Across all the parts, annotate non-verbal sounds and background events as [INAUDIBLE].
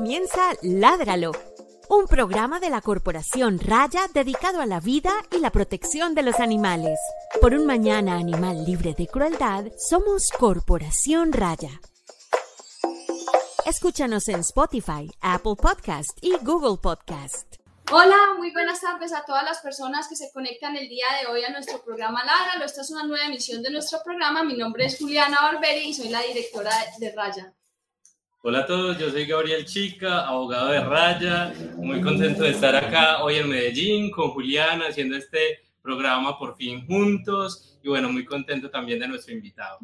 comienza Ládralo, un programa de la Corporación Raya dedicado a la vida y la protección de los animales. Por un mañana animal libre de crueldad, somos Corporación Raya. Escúchanos en Spotify, Apple Podcast y Google Podcast. Hola, muy buenas tardes a todas las personas que se conectan el día de hoy a nuestro programa Ládralo. Esta es una nueva emisión de nuestro programa. Mi nombre es Juliana Barberi y soy la directora de Raya. Hola a todos, yo soy Gabriel Chica, abogado de Raya, muy contento de estar acá hoy en Medellín con Juliana haciendo este programa por fin juntos y bueno, muy contento también de nuestro invitado.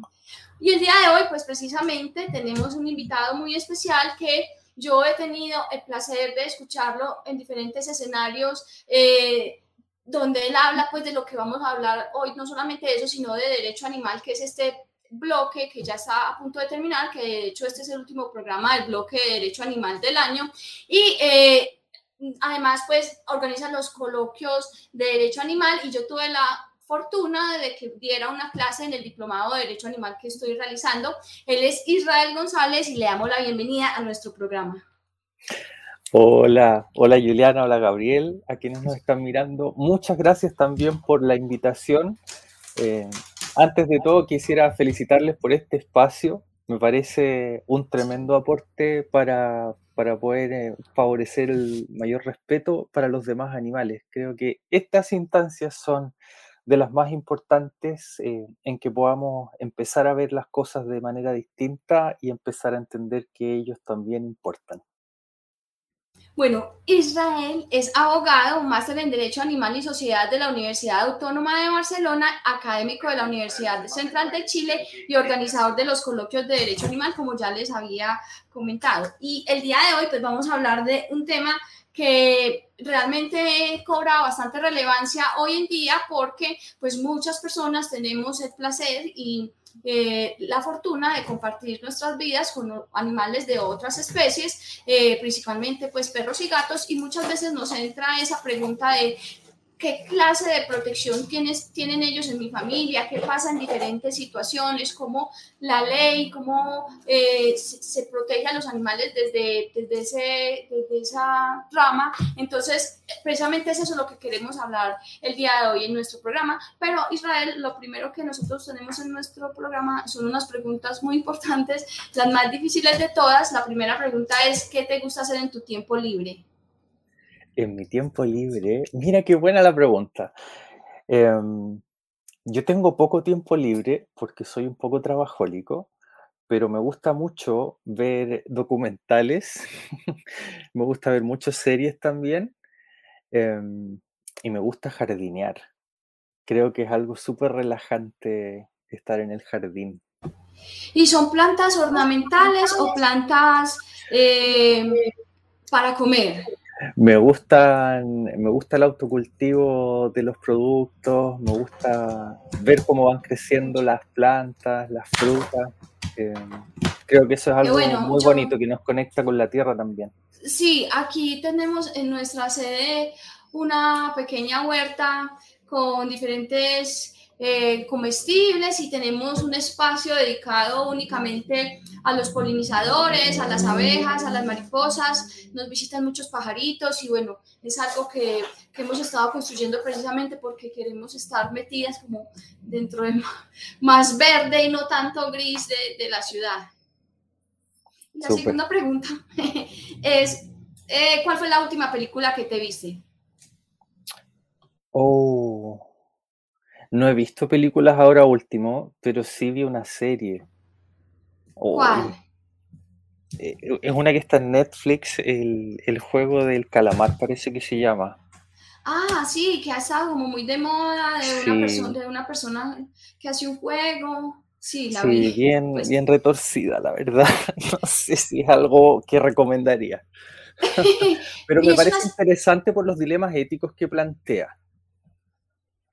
Y el día de hoy, pues precisamente tenemos un invitado muy especial que yo he tenido el placer de escucharlo en diferentes escenarios. Eh, donde él habla pues de lo que vamos a hablar hoy, no solamente de eso, sino de derecho animal, que es este bloque que ya está a punto de terminar, que de hecho este es el último programa del bloque de Derecho Animal del año. Y eh, además, pues organiza los coloquios de Derecho Animal y yo tuve la fortuna de que diera una clase en el Diplomado de Derecho Animal que estoy realizando. Él es Israel González y le damos la bienvenida a nuestro programa. Hola, hola Juliana, hola Gabriel, a quienes nos están mirando. Muchas gracias también por la invitación. Eh, antes de todo, quisiera felicitarles por este espacio. Me parece un tremendo aporte para, poder eh, favorecer el mayor respeto para los demás animales. Creo que estas instancias son de las más importantes eh, en que podamos empezar a ver las cosas de manera distinta y empezar a entender que ellos también importan. Bueno, Israel es abogado, máster en Derecho Animal y Sociedad de la Universidad Autónoma de Barcelona, académico de la Universidad Central de Chile y organizador de los coloquios de Derecho Animal, como ya les había comentado. Y el día de hoy, pues vamos a hablar de un tema que realmente cobra bastante relevancia hoy en día porque pues muchas personas tenemos el placer y eh, la fortuna de compartir nuestras vidas con animales de otras especies, eh, principalmente pues perros y gatos, y muchas veces nos entra esa pregunta de qué clase de protección tienes, tienen ellos en mi familia, qué pasa en diferentes situaciones, cómo la ley, cómo eh, se, protege a los animales desde, desde, ese, desde esa rama. Entonces, precisamente es eso lo que queremos hablar el día de hoy en nuestro programa. Pero Israel, lo primero que nosotros tenemos en nuestro programa son unas preguntas muy importantes, las más difíciles de todas. La primera pregunta es, ¿qué te gusta hacer en tu tiempo libre? En mi tiempo libre, mira qué buena la pregunta. Em, yo tengo poco tiempo libre porque soy un poco trabajólico, pero me gusta mucho ver documentales, [LAUGHS] me gusta ver muchas series también, em, y me gusta jardinear. Creo que es algo súper relajante estar en el jardín. ¿Y son plantas ornamentales o plantas em, para comer? Me gustan, me gusta el autocultivo de los productos, me gusta ver cómo van creciendo las plantas, las frutas. Eh, creo que eso es algo muy bonito que nos conecta con la tierra también. Sí, aquí tenemos en nuestra sede una pequeña huerta con diferentes eh, comestibles y tenemos un espacio dedicado únicamente a los polinizadores, a las abejas, a las mariposas, nos visitan muchos pajaritos y bueno, es algo que, que hemos estado construyendo precisamente porque queremos estar metidas como dentro de más verde y no tanto gris de, de la ciudad. La segunda pregunta [LAUGHS] es, eh, ¿cuál fue la última película que te viste? Oh, no he visto películas ahora último, pero sí vi una serie. ¿Cuál? Eh, es una que está en Netflix, el, juego del calamar parece que se llama. Ah, sí, que ha estado como muy de moda, de, una, persona, de una persona que hace un juego. Sí, la sí, Bien, pues bien retorcida, la verdad. [LAUGHS] No sé si es algo que recomendaría. [LAUGHS] Pero me parece interesante por los dilemas éticos que plantea.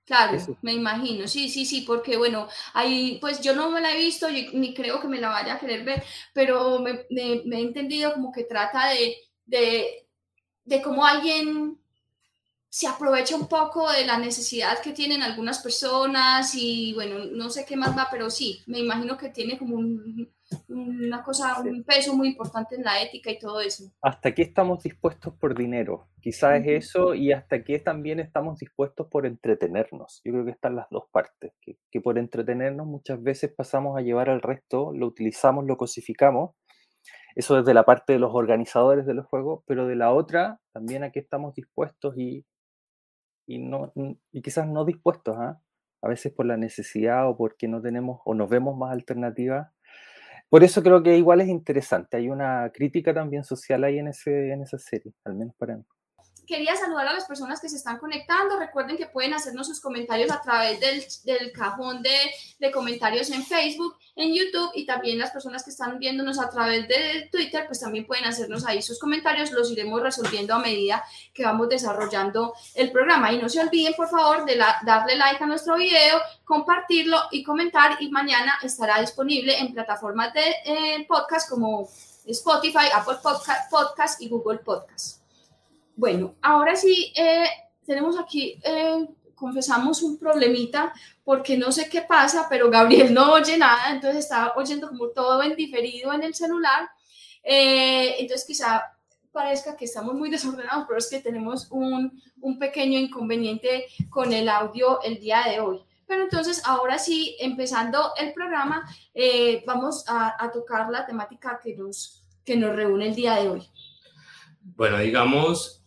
Claro, me imagino, sí, sí, sí, porque bueno, ahí pues yo no me la he visto, ni creo que me la vaya a querer ver, pero me, he entendido como que trata de, de, de cómo alguien se aprovecha un poco de la necesidad que tienen algunas personas y bueno, no sé qué más va, pero sí, me imagino que tiene como un, una cosa, un peso muy importante en la ética y todo eso. ¿Hasta qué estamos dispuestos por dinero? Quizás es eso y hasta qué también estamos dispuestos por entretenernos. Yo creo que están las dos partes, que, que por entretenernos muchas veces pasamos a llevar al resto, lo utilizamos, lo cosificamos. Eso desde la parte de los organizadores de los juegos, pero de la otra también a qué estamos dispuestos y, y, no, y quizás no dispuestos, ¿ah? a veces por la necesidad o porque no tenemos o nos vemos más alternativas por eso creo que igual es interesante. Hay una crítica también social ahí en, ese, en esa serie, al menos para mí quería saludar a las personas que se están conectando. Recuerden que pueden hacernos sus comentarios a través del, del cajón de, comentarios en Facebook, en YouTube y también las personas que están viéndonos a través de Twitter, pues también pueden hacernos ahí sus comentarios. Los iremos resolviendo a medida que vamos desarrollando el programa. Y no se olviden, por favor, de darle like a nuestro video, compartirlo y comentar. Y mañana estará disponible en plataformas de eh, podcast como Spotify, Apple Podcast, Podcast y Google Podcast. Bueno, ahora sí, eh, tenemos aquí, eh, confesamos un problemita porque no sé qué pasa, pero Gabriel no oye nada, entonces está oyendo como todo en diferido en el celular. Eh, entonces quizá parezca que estamos muy desordenados, pero es que tenemos un, un pequeño inconveniente con el audio el día de hoy. Pero entonces, ahora sí, empezando el programa, vamos a, a, tocar la temática que nos, que nos reúne el día de hoy. Bueno, digamos,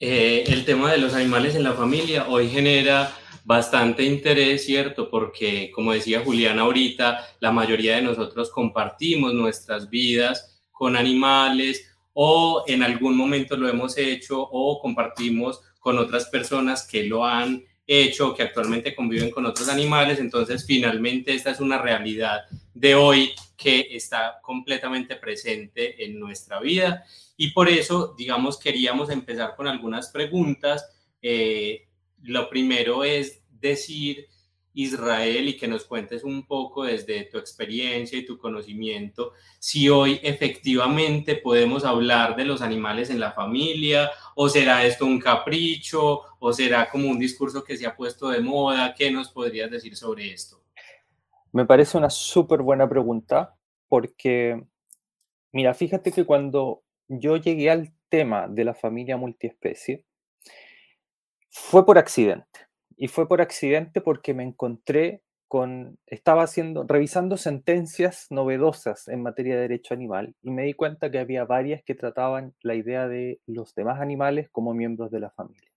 eh, el tema de los animales en la familia hoy genera bastante interés, ¿cierto? Porque, como decía Julián ahorita, la mayoría de nosotros compartimos nuestras vidas con animales o en algún momento lo hemos hecho o compartimos con otras personas que lo han hecho, que actualmente conviven con otros animales. Entonces, finalmente, esta es una realidad de hoy que está completamente presente en nuestra vida y por eso, digamos, queríamos empezar con algunas preguntas. Eh, lo primero es decir, Israel, y que nos cuentes un poco desde tu experiencia y tu conocimiento, si hoy efectivamente podemos hablar de los animales en la familia, o será esto un capricho, o será como un discurso que se ha puesto de moda. ¿Qué nos podrías decir sobre esto? Me parece una súper buena pregunta, porque, mira, fíjate que cuando yo llegué al tema de la familia multiespecie fue por accidente. Y fue por accidente porque me encontré con, estaba haciendo, revisando sentencias novedosas en materia de derecho animal y me di cuenta que había varias que trataban la idea de los demás animales como miembros de la familia.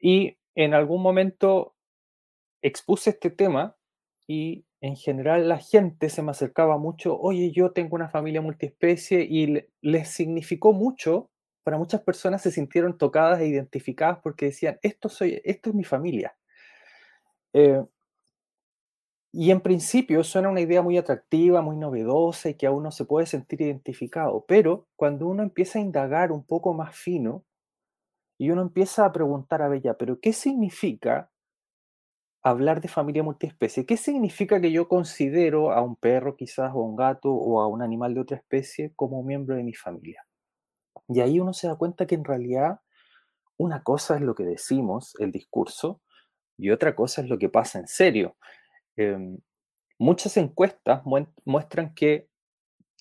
Y en algún momento expuse este tema y en general la gente se me acercaba mucho, oye, yo tengo una familia multiespecie y les significó mucho, para muchas personas se sintieron tocadas e identificadas porque decían, esto, soy, esto es mi familia. Eh, y en principio suena una idea muy atractiva, muy novedosa y que a uno se puede sentir identificado, pero cuando uno empieza a indagar un poco más fino y uno empieza a preguntar a Bella, pero ¿qué significa hablar de familia multiespecie, ¿qué significa que yo considero a un perro quizás o a un gato o a un animal de otra especie como miembro de mi familia? Y ahí uno se da cuenta que en realidad una cosa es lo que decimos, el discurso, y otra cosa es lo que pasa en serio. Em, muchas encuestas muestran que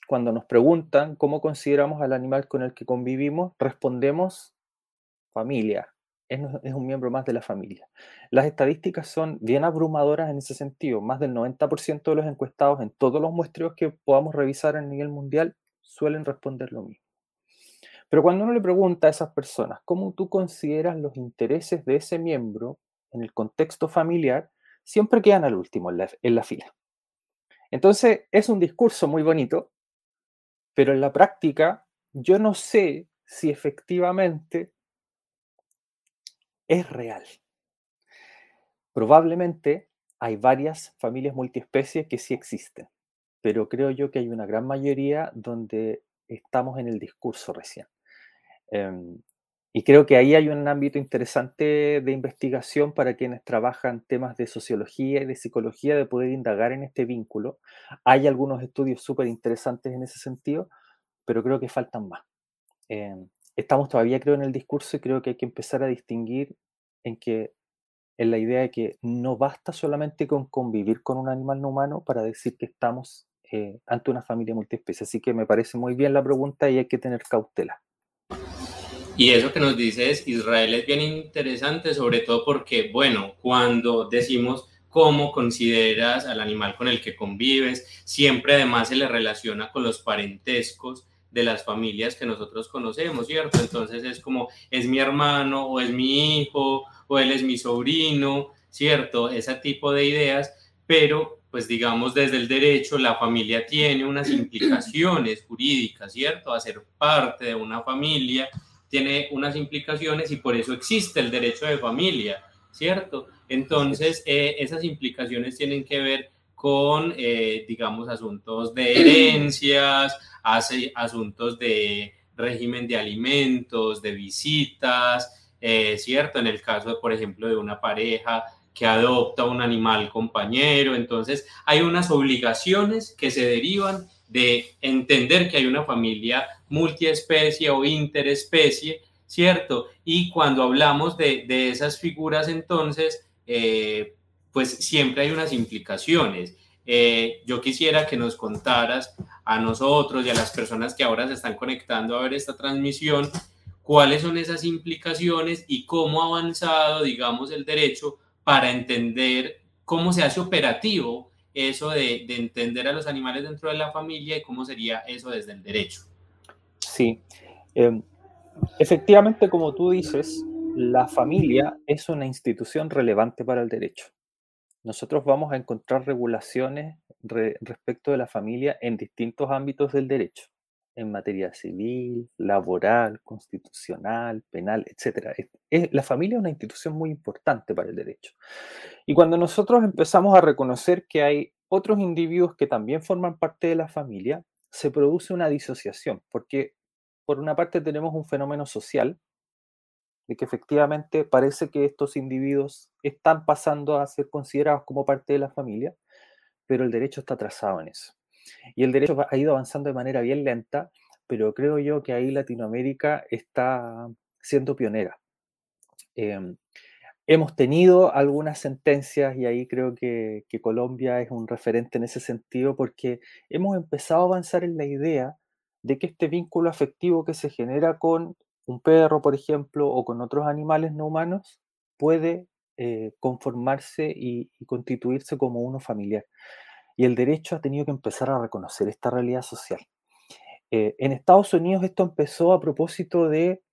cuando nos preguntan cómo consideramos al animal con el que convivimos, respondemos familia, es, un miembro más de la familia. Las estadísticas son bien abrumadoras en ese sentido. Más del 90% de los encuestados en todos los muestreos que podamos revisar a nivel mundial suelen responder lo mismo. Pero cuando uno le pregunta a esas personas cómo tú consideras los intereses de ese miembro en el contexto familiar, siempre quedan al último en la, en la fila. Entonces es un discurso muy bonito, pero en la práctica yo no sé si efectivamente es real. Probablemente hay varias familias multiespecies que sí existen, pero creo yo que hay una gran mayoría donde estamos en el discurso recién. Em, y creo que ahí hay un ámbito interesante de investigación para quienes trabajan temas de sociología y de psicología, de poder indagar en este vínculo. Hay algunos estudios súper interesantes en ese sentido, pero creo que faltan más. Em, estamos todavía, creo, en el discurso y creo que hay que empezar a distinguir en que en la idea de que no basta solamente con convivir con un animal no humano para decir que estamos eh, ante una familia multiespecie. Así que me parece muy bien la pregunta y hay que tener cautela. Y eso que nos dices, Israel, es bien interesante, sobre todo porque, bueno, cuando decimos cómo consideras al animal con el que convives, siempre además se le relaciona con los parentescos de las familias que nosotros conocemos, ¿cierto? Entonces es como, es mi hermano o es mi hijo o él es mi sobrino, ¿cierto? Ese tipo de ideas, pero pues digamos desde el derecho la familia tiene unas [CLEARS THROAT] implicaciones jurídicas, ¿cierto? A ser parte de una familia tiene unas implicaciones y por eso existe el derecho de familia, ¿cierto? Entonces, eh, esas implicaciones tienen que ver con, eh, digamos, asuntos de herencias, hace, asuntos de régimen de alimentos, de visitas, eh, ¿cierto? En el caso, por ejemplo, de una pareja que adopta un animal compañero, entonces hay unas obligaciones que se derivan de entender que hay una familia multiespecie o interespecie, ¿cierto? Y cuando hablamos de, esas figuras, entonces, eh, pues siempre hay unas implicaciones. Eh, yo quisiera que nos contaras a nosotros y a las personas que ahora se están conectando a ver esta transmisión, cuáles son esas implicaciones y cómo ha avanzado, digamos, el derecho para entender cómo se hace operativo eso de, entender a los animales dentro de la familia y cómo sería eso desde el derecho. Sí, em, efectivamente, como tú dices, la familia es una institución relevante para el derecho. Nosotros vamos a encontrar regulaciones respecto de la familia en distintos ámbitos del derecho, en materia civil, laboral, constitucional, penal, etc. la familia es una institución muy importante para el derecho. Y cuando nosotros empezamos a reconocer que hay otros individuos que también forman parte de la familia, se produce una disociación, porque por una parte tenemos un fenómeno social, de que efectivamente parece que estos individuos están pasando a ser considerados como parte de la familia, pero el derecho está atrasado en eso. Y el derecho ha ido avanzando de manera bien lenta, pero creo yo que ahí Latinoamérica está siendo pionera. Em, hemos tenido algunas sentencias y ahí creo que, que, Colombia es un referente en ese sentido porque hemos empezado a avanzar en la idea de que este vínculo afectivo que se genera con un perro, por ejemplo, o con otros animales no humanos, puede eh, conformarse y, constituirse como uno familiar. Y el derecho ha tenido que empezar a reconocer esta realidad social. Eh, en Estados Unidos esto empezó a propósito de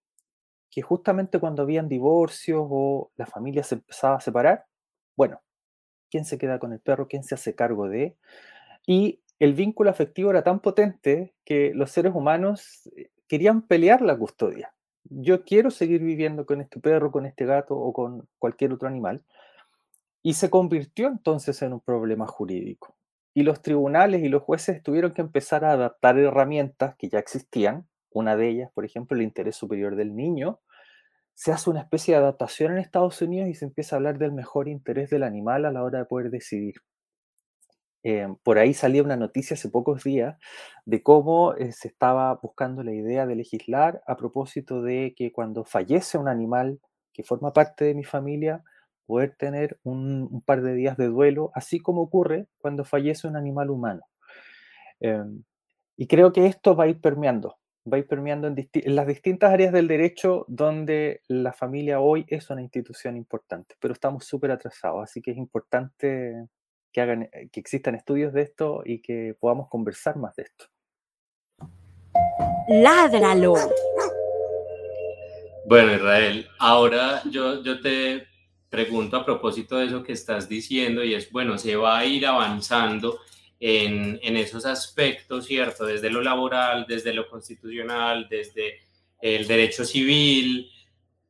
que justamente cuando habían divorcios o la familia se empezaba a separar, bueno, ¿quién se queda con el perro? ¿Quién se hace cargo de? Y el vínculo afectivo era tan potente que los seres humanos eh, querían pelear la custodia yo quiero seguir viviendo con este perro, con este gato o con cualquier otro animal. Y se convirtió entonces en un problema jurídico. Y los tribunales y los jueces tuvieron que empezar a adaptar herramientas que ya existían. Una de ellas, por ejemplo, el interés superior del niño. Se hace una especie de adaptación en Estados Unidos y se empieza a hablar del mejor interés del animal a la hora de poder decidir. Em, por ahí salía una noticia hace pocos días de cómo eh, se estaba buscando la idea de legislar a propósito de que cuando fallece un animal que forma parte de mi familia, poder tener un, par de días de duelo, así como ocurre cuando fallece un animal humano. Em, y creo que esto va a ir permeando, va a ir permeando en, en, las distintas áreas del derecho donde la familia hoy es una institución importante, pero estamos súper atrasados, así que es importante que, hagan, eh, que existan estudios de esto y que podamos conversar más de esto. Ládralo. Bueno, Israel, ahora yo, yo te pregunto a propósito de eso que estás diciendo y es, bueno, se va a ir avanzando en, en, esos aspectos, ¿cierto? Desde lo laboral, desde lo constitucional, desde el derecho civil,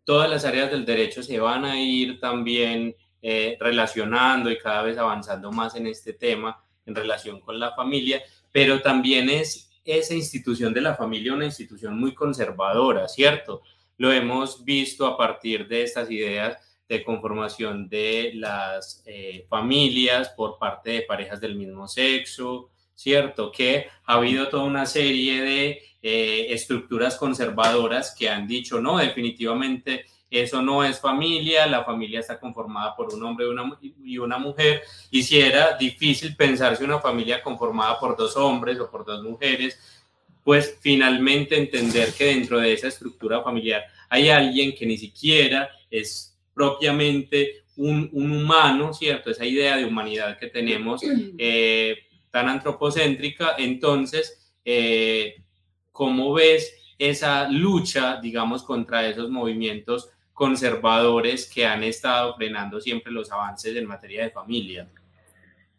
todas las áreas del derecho se van a ir también eh, relacionando y cada vez avanzando más en este tema en relación con la familia, pero también es esa institución de la familia una institución muy conservadora, ¿cierto? Lo hemos visto a partir de estas ideas de conformación de las eh, familias por parte de parejas del mismo sexo, ¿cierto? Que ha habido toda una serie de eh, estructuras conservadoras que han dicho, no, definitivamente eso no es familia, la familia está conformada por un hombre y una mujer, y si era difícil pensarse una familia conformada por dos hombres o por dos mujeres, pues finalmente entender que dentro de esa estructura familiar hay alguien que ni siquiera es propiamente un, humano, ¿cierto? Esa idea de humanidad que tenemos [CLEARS THROAT] eh, tan antropocéntrica, entonces, eh, ¿cómo ves esa lucha, digamos, contra esos movimientos conservadores que han estado frenando siempre los avances en materia de familia?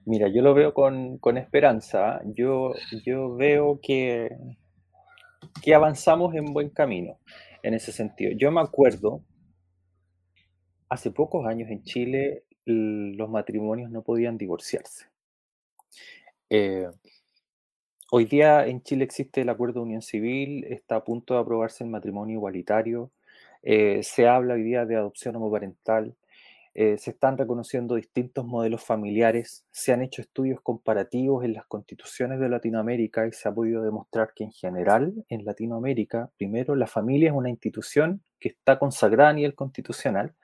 Mira, yo lo veo con, esperanza. Yo, yo veo que, que avanzamos en buen camino en ese sentido. Yo me acuerdo, hace pocos años en Chile los matrimonios no podían divorciarse. Eh, hoy día en Chile existe el acuerdo de unión civil, está a punto de aprobarse el matrimonio igualitario, eh, se habla hoy día de adopción homoparental, eh, se están reconociendo distintos modelos familiares, se han hecho estudios comparativos en las constituciones de Latinoamérica y se ha podido demostrar que en general en Latinoamérica, primero, la familia es una institución que está consagrada a nivel constitucional,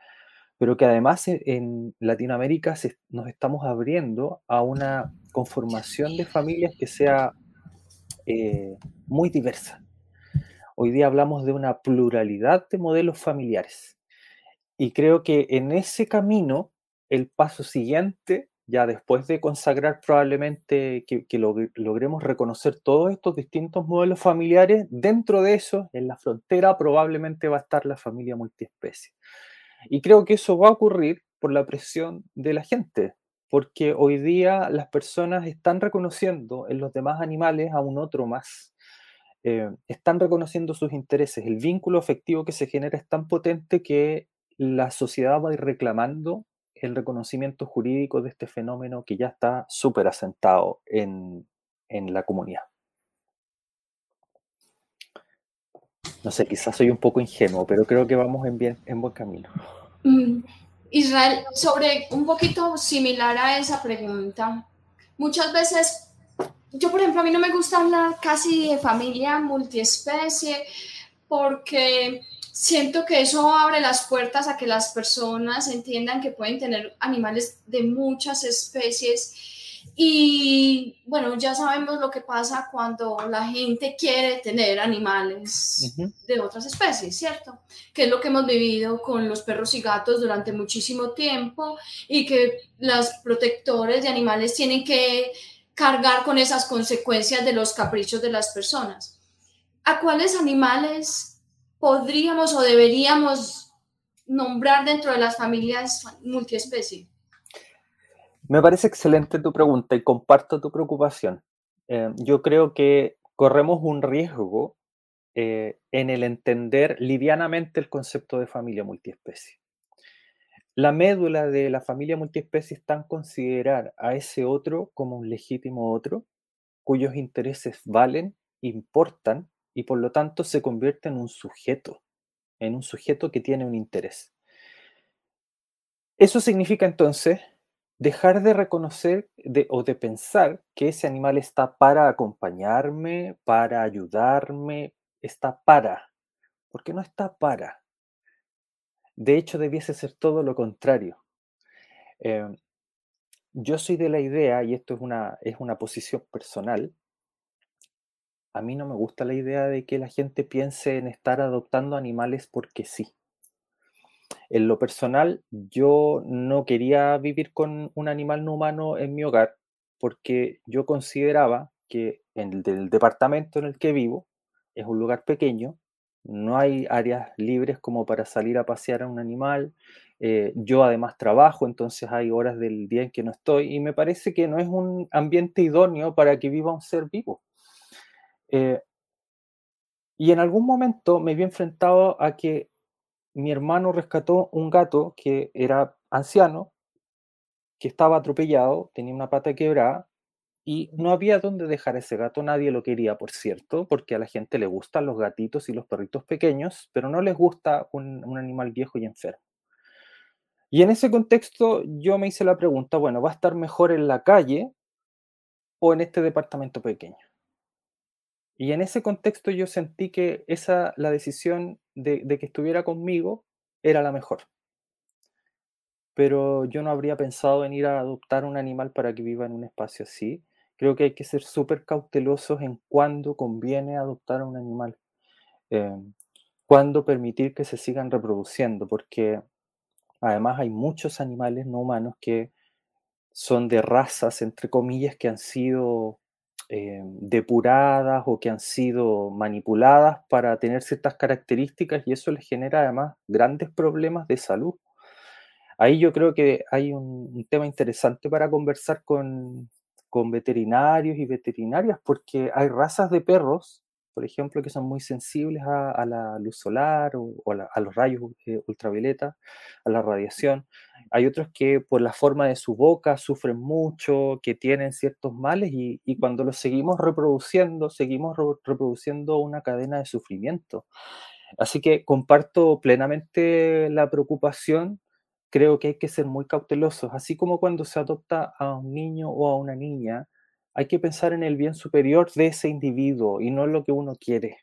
pero que además en Latinoamérica nos estamos abriendo a una conformación de familias que sea eh, muy diversa. Hoy día hablamos de una pluralidad de modelos familiares. Y creo que en ese camino, el paso siguiente, ya después de consagrar probablemente que, logremos reconocer todos estos distintos modelos familiares, dentro de eso, en la frontera, probablemente va a estar la familia multiespecie. Y creo que eso va a ocurrir por la presión de la gente, porque hoy día las personas están reconociendo en los demás animales a un otro más, eh, están reconociendo sus intereses. El vínculo afectivo que se genera es tan potente que la sociedad va a ir reclamando el reconocimiento jurídico de este fenómeno que ya está súper asentado en, la comunidad. No sé, quizás soy un poco ingenuo, pero creo que vamos en, bien, en buen camino. Mm, Israel, sobre un poquito similar a esa pregunta, muchas veces yo, por ejemplo, a mí no me gusta hablar casi de familia multiespecie porque siento que eso abre las puertas a que las personas entiendan que pueden tener animales de muchas especies. Y bueno, ya sabemos lo que pasa cuando la gente quiere tener animales de otras especies, ¿cierto? Que es lo que hemos vivido con los perros y gatos durante muchísimo tiempo y que los protectores de animales tienen que cargar con esas consecuencias de los caprichos de las personas. ¿A cuáles animales podríamos o deberíamos nombrar dentro de las familias multiespecie? Me parece excelente tu pregunta y comparto tu preocupación. Eh, yo creo que corremos un riesgo eh, en el entender livianamente el concepto de familia multiespecie. La médula de la familia multiespecie está en considerar a ese otro como un legítimo otro, cuyos intereses valen, importan y por lo tanto se convierte en un sujeto, en un sujeto que tiene un interés. Eso significa entonces dejar de reconocer o de pensar que ese animal está para acompañarme, para ayudarme, está para, porque no está para. De hecho, debiese ser todo lo contrario. Em, yo soy de la idea, y esto es una, es una posición personal, a mí no me gusta la idea de que la gente piense en estar adoptando animales porque sí. En lo personal, yo no quería vivir con un animal no humano en mi hogar porque yo consideraba que en el departamento en el que vivo es un lugar pequeño no hay áreas libres como para salir a pasear a un animal. Eh, yo además trabajo, entonces hay horas del día en que no estoy y me parece que no es un ambiente idóneo para que viva un ser vivo. Eh, y en algún momento me vi enfrentado a que mi hermano rescató un gato que era anciano, que estaba atropellado, tenía una pata quebrada y no había dónde dejar ese gato, nadie lo quería, por cierto, porque a la gente le gustan los gatitos y los perritos pequeños, pero no les gusta un, animal viejo y enfermo. Y en ese contexto yo me hice la pregunta, bueno, ¿va a estar mejor en la calle o en este departamento pequeño? Y en ese contexto yo sentí que esa, la decisión de, de que estuviera conmigo era la mejor. Pero yo no habría pensado en ir a adoptar un animal para que viva en un espacio así. Creo que hay que ser súper cautelosos en cuándo conviene adoptar a un animal, eh, cuándo permitir que se sigan reproduciendo, porque además hay muchos animales no humanos que son de razas, entre comillas, que han sido eh, depuradas o que han sido manipuladas para tener ciertas características y eso les genera además grandes problemas de salud. Ahí yo creo que hay un, tema interesante para conversar con, con veterinarios y veterinarias porque hay razas de perros por ejemplo, que son muy sensibles a, la luz solar o, a los rayos eh, ultravioleta, a la radiación. Hay otros que por la forma de su boca sufren mucho, que tienen ciertos males y, cuando los seguimos reproduciendo, seguimos reproduciendo una cadena de sufrimiento. Así que comparto plenamente la preocupación. Creo que hay que ser muy cautelosos, así como cuando se adopta a un niño o a una niña, hay que pensar en el bien superior de ese individuo y no en lo que uno quiere.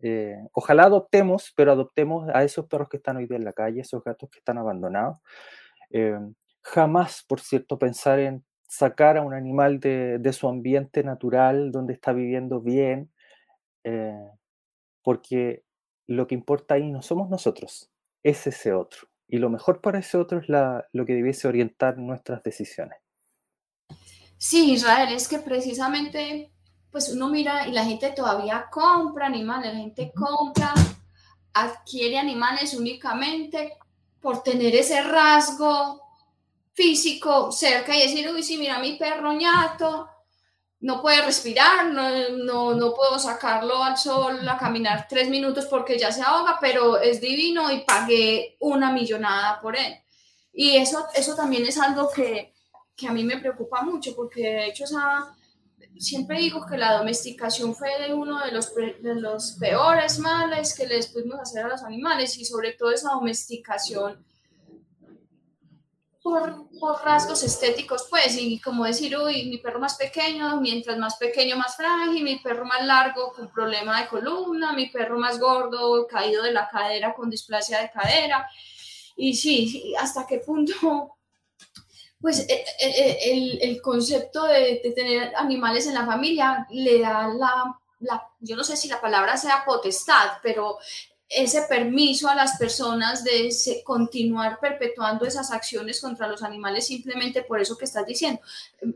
Eh, ojalá adoptemos, pero adoptemos a esos perros que están hoy día en la calle, esos gatos que están abandonados. Eh, jamás, por cierto, pensar en sacar a un animal de, su ambiente natural, donde está viviendo bien, eh, porque lo que importa ahí no somos nosotros, es ese otro. Y lo mejor para ese otro es lo que debiese orientar nuestras decisiones. Sí, Israel, es que precisamente, pues uno mira y la gente todavía compra animales, la gente compra, adquiere animales únicamente por tener ese rasgo físico cerca y decir, uy, sí, mira mi perro ñato, no puede respirar, no, no, puedo sacarlo al sol a caminar tres minutos porque ya se ahoga, pero es divino y pagué una millonada por él. Y eso, eso también es algo que, que a mí me preocupa mucho porque de hecho siempre digo que la domesticación fue uno de los, de los peores males que les pudimos hacer a los animales y sobre todo esa domesticación por, por, rasgos estéticos, pues, y como decir, uy, mi perro más pequeño, mientras más pequeño, más frágil, mi perro más largo con problema de columna, mi perro más gordo, caído de la cadera con displasia de cadera. Y sí hasta qué punto [LAUGHS] pues eh, eh, eh, el, el, concepto de, tener animales en la familia le da la, la, yo no sé si la palabra sea potestad, pero ese permiso a las personas de continuar perpetuando esas acciones contra los animales simplemente por eso que estás diciendo,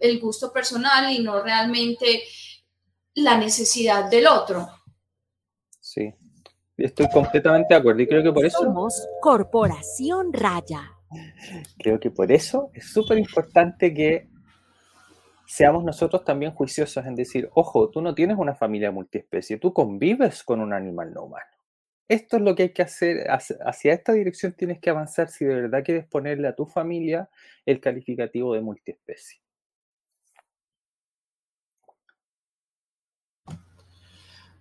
el gusto personal y no realmente la necesidad del otro. Sí, estoy completamente de acuerdo y creo que por eso... Somos Corporación Raya. Creo que por eso es súper importante que seamos nosotros también juiciosos en decir, ojo, tú no tienes una familia multiespecie, tú convives con un animal no humano. Esto es lo que hay que hacer, hacia esta dirección tienes que avanzar si de verdad quieres ponerle a tu familia el calificativo de multiespecie.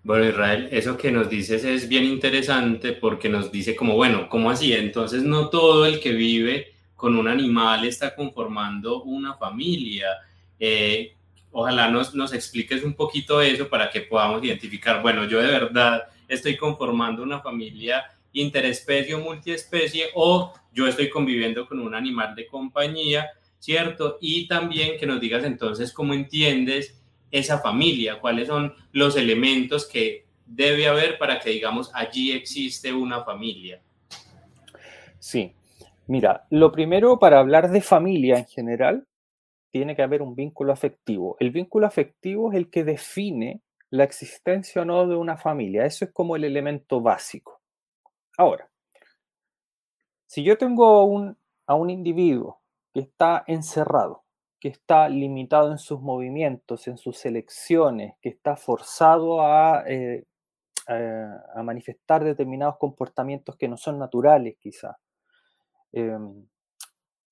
Bueno, Israel, eso que nos dices es bien interesante porque nos dice como, bueno, ¿cómo así? Entonces no todo el que vive con un animal está conformando una familia. Eh, ojalá nos, nos expliques un poquito eso para que podamos identificar, bueno, yo de verdad estoy conformando una familia interespecie o multiespecie o yo estoy conviviendo con un animal de compañía, ¿cierto? Y también que nos digas entonces cómo entiendes esa familia, cuáles son los elementos que debe haber para que digamos allí existe una familia. Sí, mira, lo primero para hablar de familia en general, tiene que haber un vínculo afectivo. El vínculo afectivo es el que define la existencia o no de una familia. Eso es como el elemento básico. Ahora, si yo tengo a un individuo que está encerrado que está limitado en sus movimientos, en sus elecciones, que está forzado a, eh, manifestar determinados comportamientos que no son naturales quizá. Em,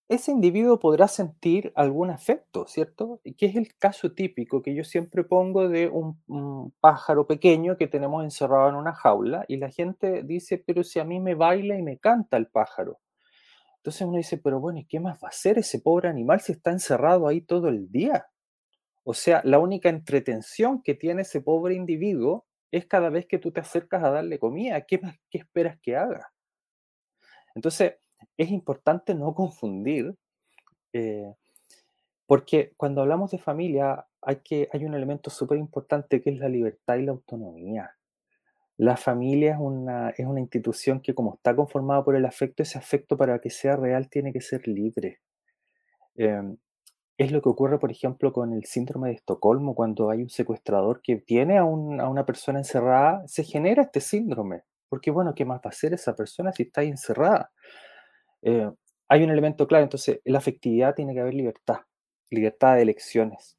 ese individuo podrá sentir algún afecto, ¿cierto? Que es el caso típico que yo siempre pongo de un, pájaro pequeño que tenemos encerrado en una jaula y la gente dice, pero si a mí me baila y me canta el pájaro. Entonces uno dice, pero bueno, ¿y qué más va a hacer ese pobre animal si está encerrado ahí todo el día? O sea, la única entretención que tiene ese pobre individuo es cada vez que tú te acercas a darle comida. ¿Qué más qué esperas que haga? Entonces, es importante no confundir, eh, porque cuando hablamos de familia hay, que, hay un elemento súper importante que es la libertad y la autonomía. La familia es una, es una institución que como está conformada por el afecto, ese afecto para que sea real tiene que ser libre. Em, es lo que ocurre, por ejemplo, con el síndrome de Estocolmo, cuando hay un secuestrador que tiene a, una persona encerrada, se genera este síndrome. Porque, bueno, ¿qué más va a hacer esa persona si está ahí encerrada? Eh, hay un elemento clave, entonces, en la afectividad tiene que haber libertad, libertad de elecciones.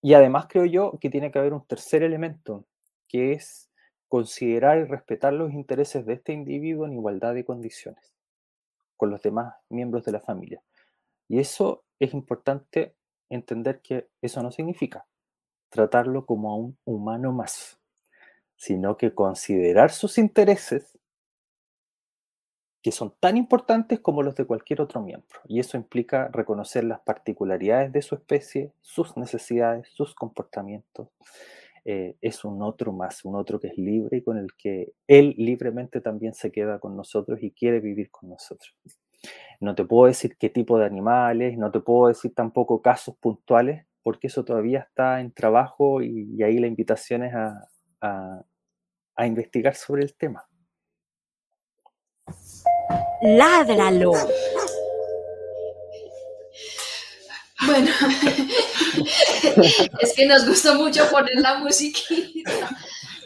Y además creo yo que tiene que haber un tercer elemento, que es considerar y respetar los intereses de este individuo en igualdad de condiciones con los demás miembros de la familia. Y eso es importante entender que eso no significa tratarlo como a un humano más, sino que considerar sus intereses, que son tan importantes como los de cualquier otro miembro. Y eso implica reconocer las particularidades de su especie, sus necesidades, sus comportamientos. Eh, es un otro más, un otro que es libre y con el que él libremente también se queda con nosotros y quiere vivir con nosotros. No te puedo decir qué tipo de animales, no te puedo decir tampoco casos puntuales, porque eso todavía está en trabajo y, ahí la invitación es a, a, investigar sobre el tema. Ládralo. Bueno, [LAUGHS] es que nos gustó mucho poner la musiquita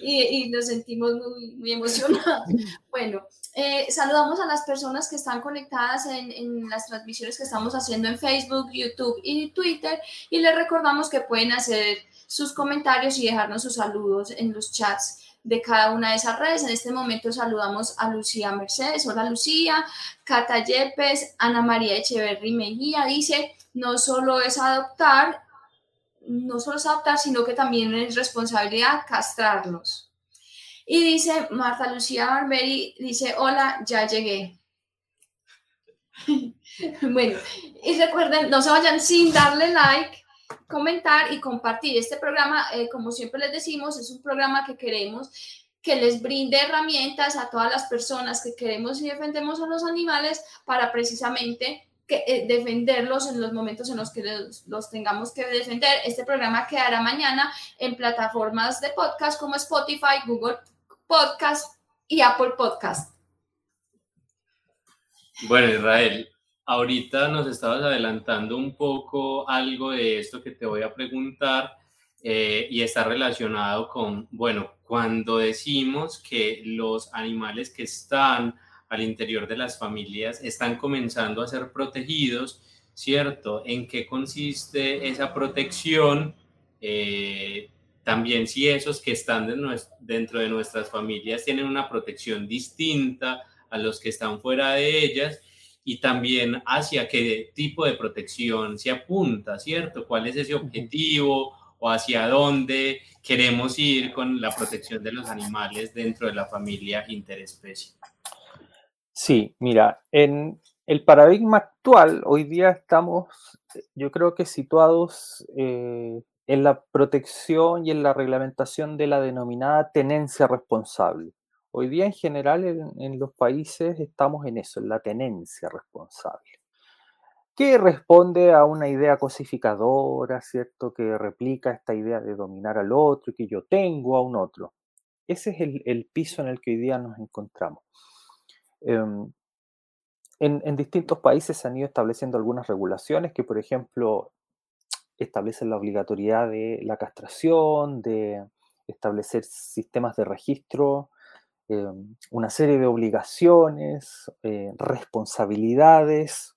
y, nos sentimos muy, muy emocionados. Bueno, eh, saludamos a las personas que están conectadas en, las transmisiones que estamos haciendo en Facebook, YouTube y Twitter y les recordamos que pueden hacer sus comentarios y dejarnos sus saludos en los chats de cada una de esas redes. En este momento saludamos a Lucía Mercedes. Hola Lucía, Cata Yepes, Ana María Echeverry Mejía dice, no solo es adoptar, no solo es adoptar, sino que también es responsabilidad castrarlos. Y dice Marta Lucía Barberi, dice, hola, ya llegué. [LAUGHS] bueno, y recuerden, no se vayan sin darle like, comentar y compartir. Este programa, eh, como siempre les decimos, es un programa que queremos que les brinde herramientas a todas las personas que queremos y defendemos a los animales para precisamente que, eh, defenderlos en los momentos en los que los, los, tengamos que defender. Este programa quedará mañana en plataformas de podcast como Spotify, Google Podcast y Apple Podcast. Bueno, Israel, ahorita nos estabas adelantando un poco algo de esto que te voy a preguntar eh, y está relacionado con, bueno, cuando decimos que los animales que están al interior de las familias están comenzando a ser protegidos, ¿cierto? ¿En qué consiste esa protección? Eh, también si esos que están dentro de nuestras familias tienen una protección distinta a los que están fuera de ellas y también hacia qué tipo de protección se apunta, ¿cierto? ¿Cuál es ese objetivo o hacia dónde queremos ir con la protección de los animales dentro de la familia interespecie? Sí, mira, en el paradigma actual, hoy día estamos, yo creo que situados eh, en la protección y en la reglamentación de la denominada tenencia responsable. Hoy día en general en, los países estamos en eso, en la tenencia responsable, que responde a una idea cosificadora, ¿cierto? Que replica esta idea de dominar al otro y que yo tengo a un otro. Ese es el, piso en el que hoy día nos encontramos. Em, en, en, distintos países se han ido estableciendo algunas regulaciones que, por ejemplo, establecen la obligatoriedad de la castración, de establecer sistemas de registro, eh, una serie de obligaciones, eh, responsabilidades,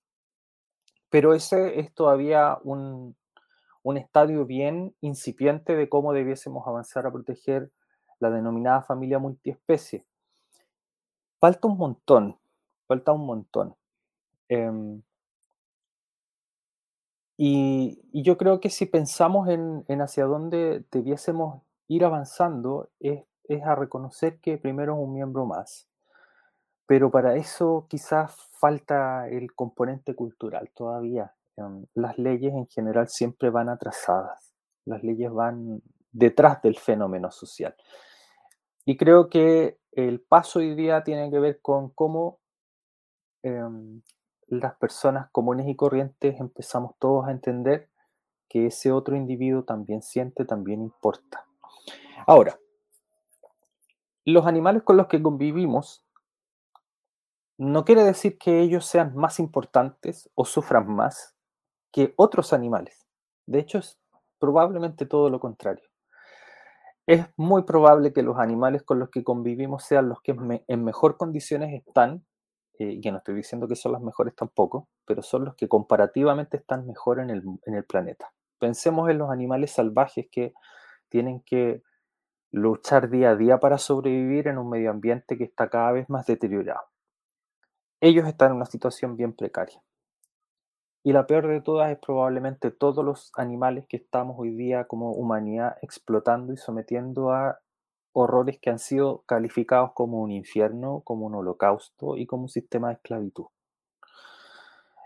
pero ese es todavía un, un estadio bien incipiente de cómo debiésemos avanzar a proteger la denominada familia multiespecie. Falta un montón, falta un montón. Em, y, yo creo que si pensamos en, hacia dónde debiésemos ir avanzando, es, a reconocer que primero es un miembro más. Pero para eso quizás falta el componente cultural todavía. Em, las leyes en general siempre van atrasadas. Las leyes van detrás del fenómeno social. Y creo que el paso hoy día tiene que ver con cómo em, las personas comunes y corrientes empezamos todos a entender que ese otro individuo también siente, también importa. Ahora, los animales con los que convivimos no quiere decir que ellos sean más importantes o sufran más que otros animales. De hecho, es probablemente todo lo contrario. Es muy probable que los animales con los que convivimos sean los que en mejor condiciones están, eh, y que no estoy diciendo que son las mejores tampoco, pero son los que comparativamente están mejor en el, en el planeta. Pensemos en los animales salvajes que tienen que luchar día a día para sobrevivir en un medio ambiente que está cada vez más deteriorado. Ellos están en una situación bien precaria. Y la peor de todas es probablemente todos los animales que estamos hoy día como humanidad explotando y sometiendo a horrores que han sido calificados como un infierno, como un holocausto y como un sistema de esclavitud.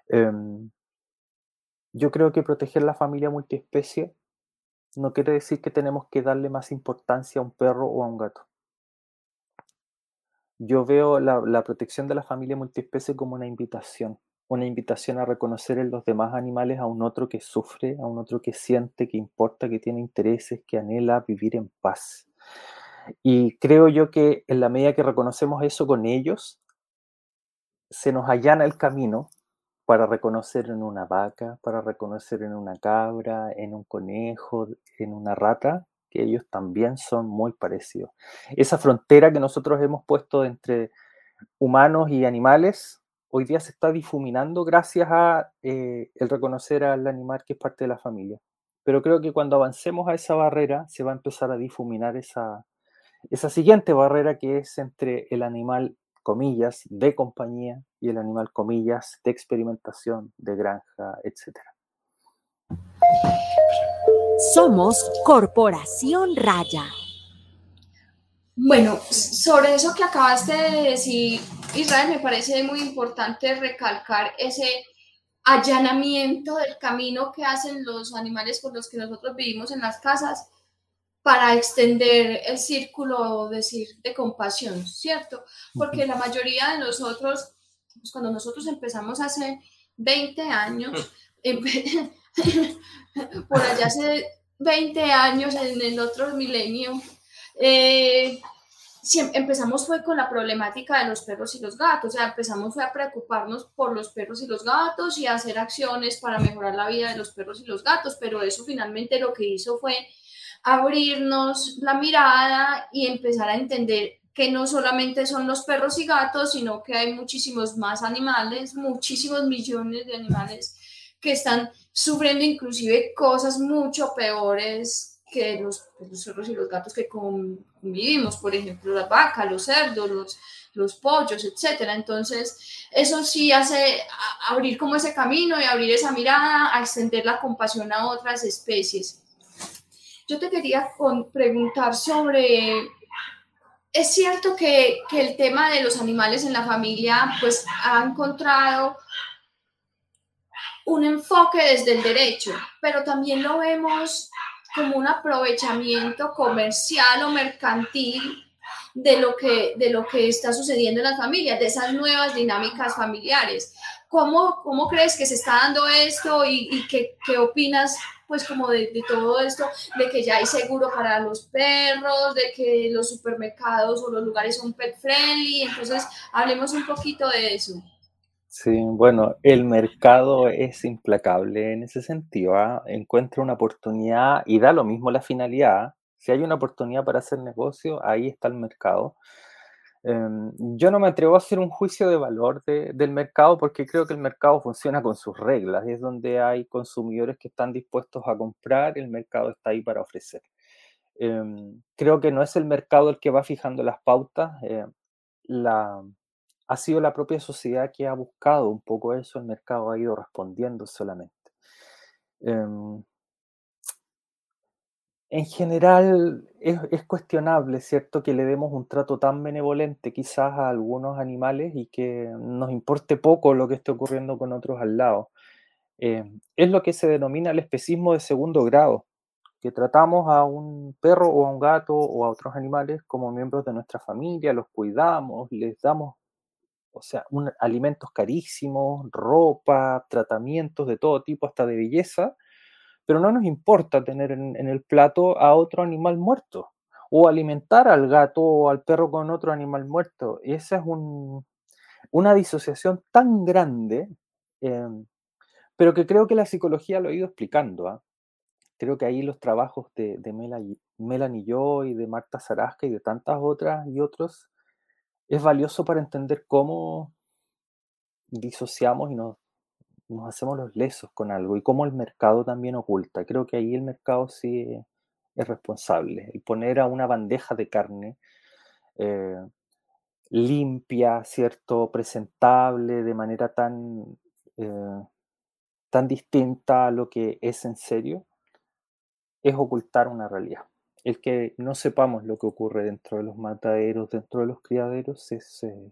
Em, yo creo que proteger la familia multiespecie no quiere decir que tenemos que darle más importancia a un perro o a un gato. Yo veo la, protección de la familia multiespecie como una invitación, una invitación a reconocer en los demás animales a un otro que sufre, a un otro que siente, que importa, que tiene intereses, que anhela vivir en paz. Y creo yo que en la medida que reconocemos eso con ellos, se nos allana el camino para reconocer en una vaca, para reconocer en una cabra, en un conejo, en una rata, que ellos también son muy parecidos. Esa frontera que nosotros hemos puesto entre humanos y animales, hoy día se está difuminando gracias a eh, el reconocer al animal que es parte de la familia. Pero creo que cuando avancemos a esa barrera, se va a empezar a difuminar esa, esa siguiente barrera que es entre el animal comillas, de compañía y el animal, comillas, de experimentación, de granja, etc. Somos Corporación Raya. Bueno, sobre eso que acabaste de decir, Israel, me parece muy importante recalcar ese allanamiento del camino que hacen los animales con los que nosotros vivimos en las casas para extender el círculo decir, de compasión, ¿cierto? Porque la mayoría de nosotros, pues cuando nosotros empezamos hace 20 años, [LAUGHS] [LAUGHS] por allá hace 20 años en el otro milenio, eh, empezamos fue con la problemática de los perros y los gatos, o sea, empezamos fue a preocuparnos por los perros y los gatos y a hacer acciones para mejorar la vida de los perros y los gatos, pero eso finalmente lo que hizo fue abrirnos la mirada y empezar a entender que no solamente son los perros y gatos, sino que hay muchísimos más animales, muchísimos millones de animales que están sufriendo inclusive cosas mucho peores que los, perros y los gatos que convivimos, por ejemplo, las vacas, los cerdos, los, los pollos, etcétera. Entonces, eso sí hace abrir como ese camino y abrir esa mirada, a extender la compasión a otras especies. Yo te quería preguntar sobre, es cierto que, que, el tema de los animales en la familia pues ha encontrado un enfoque desde el derecho, pero también lo vemos como un aprovechamiento comercial o mercantil de lo que, de lo que está sucediendo en las familias, de esas nuevas dinámicas familiares. ¿Cómo, cómo crees que se está dando esto y, y qué, qué opinas pues como de, todo esto, de que ya hay seguro para los perros, de que los supermercados o los lugares son pet friendly, entonces hablemos un poquito de eso. Sí, bueno, el mercado es implacable en ese sentido. ¿ah? Encuentra una oportunidad y da lo mismo la finalidad. Si hay una oportunidad para hacer negocio, ahí está el mercado. Em, yo no me atrevo a hacer un juicio de valor del mercado porque creo que el mercado funciona con sus reglas. Es donde hay consumidores que están dispuestos a comprar, el mercado está ahí para ofrecer. Em, creo que no es el mercado el que va fijando las pautas. Eh, la, ha sido la propia sociedad que ha buscado un poco eso, el mercado ha ido respondiendo solamente. Em, en general es, cuestionable, ¿cierto?, que le demos un trato tan benevolente quizás a algunos animales y que nos importe poco lo que esté ocurriendo con otros al lado. Eh, es lo que se denomina el especismo de segundo grado, que tratamos a un perro o a un gato o a otros animales como miembros de nuestra familia, los cuidamos, les damos o sea, alimentos carísimos, ropa, tratamientos de todo tipo, hasta de belleza, pero no nos importa tener en, el plato a otro animal muerto o alimentar al gato o al perro con otro animal muerto. esa es una disociación tan grande, em, pero que creo que la psicología lo ha ido explicando. ¿ah? Creo que ahí los trabajos de, de Melanie Joy, de Marta Sarasca y de tantas otras y otros es valioso para entender cómo disociamos y nos, hacemos los lesos con algo y cómo el mercado también oculta. Creo que ahí el mercado sí es responsable. El poner a una bandeja de carne eh, limpia, ¿cierto? Presentable, de manera tan, eh, tan distinta a lo que es en serio, es ocultar una realidad el que no sepamos lo que ocurre dentro de los mataderos, dentro de los criaderos, es, eh,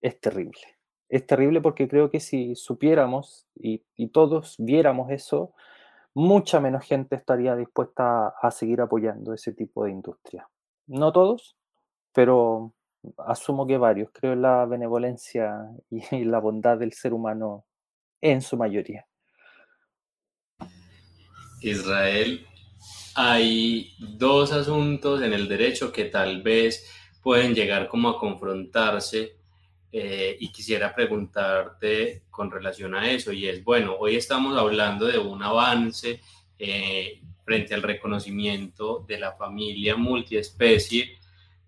es terrible. Es terrible porque creo que si supiéramos y, todos viéramos eso, mucha menos gente estaría dispuesta a, seguir apoyando ese tipo de industria. No todos, pero asumo que varios. Creo en la benevolencia [LAUGHS] y la bondad del ser humano en su mayoría. Israel hay dos asuntos en el derecho que tal vez pueden llegar como a confrontarse eh, y quisiera preguntarte con relación a eso y es, bueno, hoy estamos hablando de un avance eh, frente al reconocimiento de la familia multiespecie,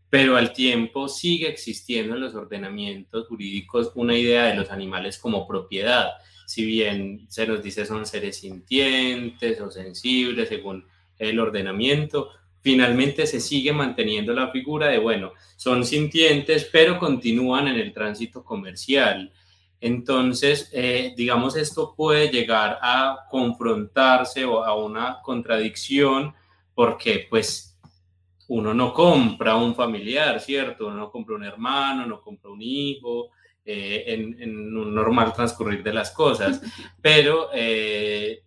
pero al tiempo sigue existiendo en los ordenamientos jurídicos una idea de los animales como propiedad, si bien se nos dice son seres sintientes o sensibles según el ordenamiento, finalmente se sigue manteniendo la figura de, bueno, son sintientes, pero continúan en el tránsito comercial. Entonces, eh, digamos, esto puede llegar a confrontarse o a una contradicción porque, pues, uno no compra un familiar, ¿cierto? Uno no compra un hermano, no compra un hijo, eh, en, un normal transcurrir de las cosas, [LAUGHS] pero eh,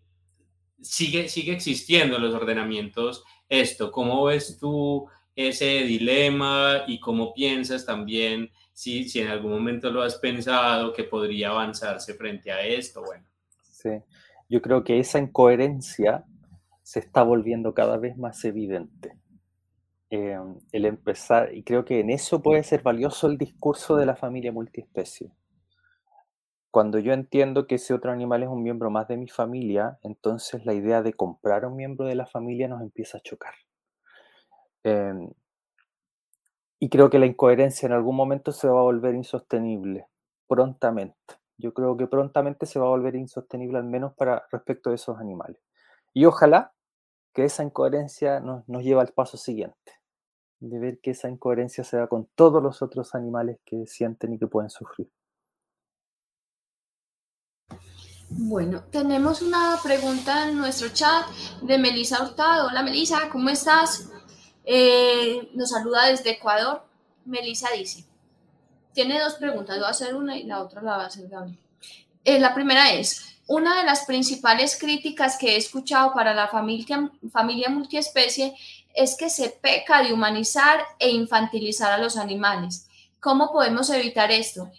sigue, sigue existiendo en los ordenamientos esto. ¿Cómo ves tú ese dilema y cómo piensas también, si, si en algún momento lo has pensado, que podría avanzarse frente a esto? Bueno. Sí, yo creo que esa incoherencia se está volviendo cada vez más evidente. Eh, el empezar, y creo que en eso puede ser valioso el discurso de la familia multiespecie cuando yo entiendo que ese otro animal es un miembro más de mi familia, entonces la idea de comprar un miembro de la familia nos empieza a chocar. Em, y creo que la incoherencia en algún momento se va a volver insostenible, prontamente. Yo creo que prontamente se va a volver insostenible, al menos para respecto de esos animales. Y ojalá que esa incoherencia nos, nos lleve al paso siguiente, de ver que esa incoherencia se da con todos los otros animales que sienten y que pueden sufrir. Bueno, tenemos una pregunta en nuestro chat de Melisa Hurtado. Hola Melisa, ¿cómo estás? Eh, nos saluda desde Ecuador. Melisa dice, tiene dos preguntas, voy a hacer una y la otra la va a hacer Gabriel. Eh, la primera es, una de las principales críticas que he escuchado para la familia, familia multiespecie es que se peca de humanizar e infantilizar a los animales. ¿Cómo podemos evitar esto?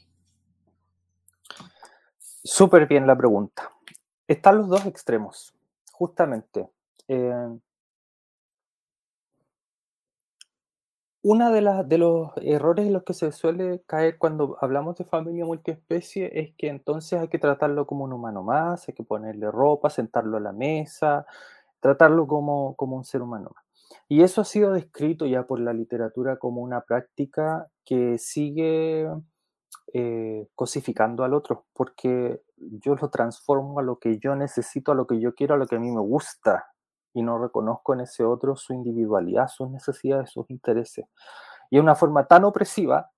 Súper bien la pregunta. Están los dos extremos, justamente. Eh, una de, de los errores en los que se suele caer cuando hablamos de familia multiespecie es que entonces hay que tratarlo como un humano más, hay que ponerle ropa, sentarlo a la mesa, tratarlo como, como un ser humano más. Y eso ha sido descrito ya por la literatura como una práctica que sigue eh, cosificando al otro, porque yo lo transformo a lo que yo necesito, a lo que yo quiero, a lo que a mí me gusta, y no reconozco en ese otro su individualidad, sus necesidades, sus intereses. Y es una forma tan opresiva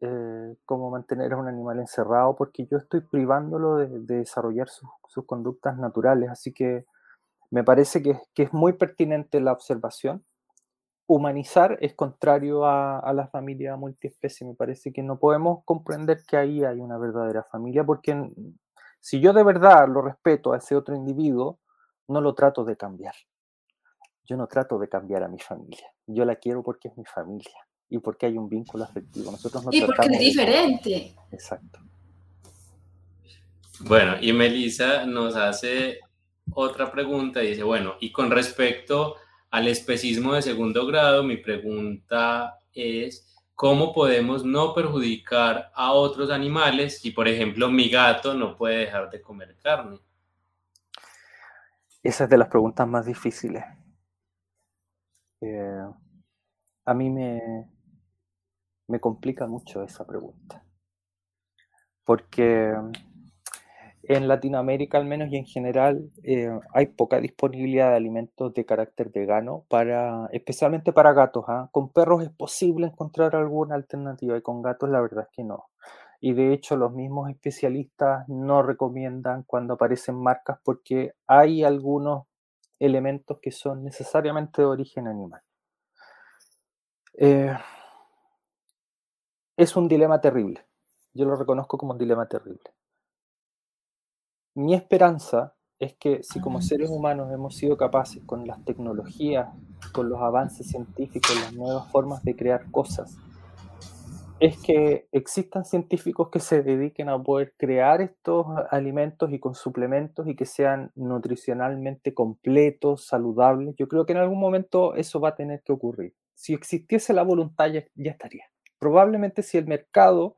eh, como mantener a un animal encerrado, porque yo estoy privándolo de, desarrollar sus conductas naturales. Así que me parece que, que es muy pertinente la observación humanizar es contrario a, la familia multiespecie. Me parece que no podemos comprender que ahí hay una verdadera familia, porque si yo de verdad lo respeto a ese otro individuo, no lo trato de cambiar. Yo no trato de cambiar a mi familia. Yo la quiero porque es mi familia. y porque hay un vínculo afectivo. Nosotros y porque es diferente. Exacto. Bueno, y Melissa nos hace otra pregunta y dice, bueno, y con respecto al especismo de segundo grado, mi pregunta es, ¿cómo podemos no perjudicar a otros animales si, por ejemplo, mi gato no puede dejar de comer carne? Esa es de las preguntas más difíciles. Eh, a mí me, me complica mucho esa pregunta. Porque en Latinoamérica al menos y en general eh, hay poca disponibilidad de alimentos de carácter vegano para especialmente para gatos ¿ah? con perros es posible encontrar alguna alternativa y con gatos la verdad es que no. Y de hecho los mismos especialistas no recomiendan cuando aparecen marcas porque hay algunos elementos que son necesariamente de origen animal. Eh, es un dilema terrible. Yo lo reconozco como un dilema terrible mi esperanza es que si como seres humanos hemos sido capaces con las tecnologías, con los avances científicos, las nuevas formas de crear cosas, es que existan científicos que se dediquen a poder crear estos alimentos y con suplementos y que sean nutricionalmente completos, saludables. Yo creo que en algún momento eso va a tener que ocurrir. Si existiese la voluntad ya, ya estaría. Probablemente si el mercado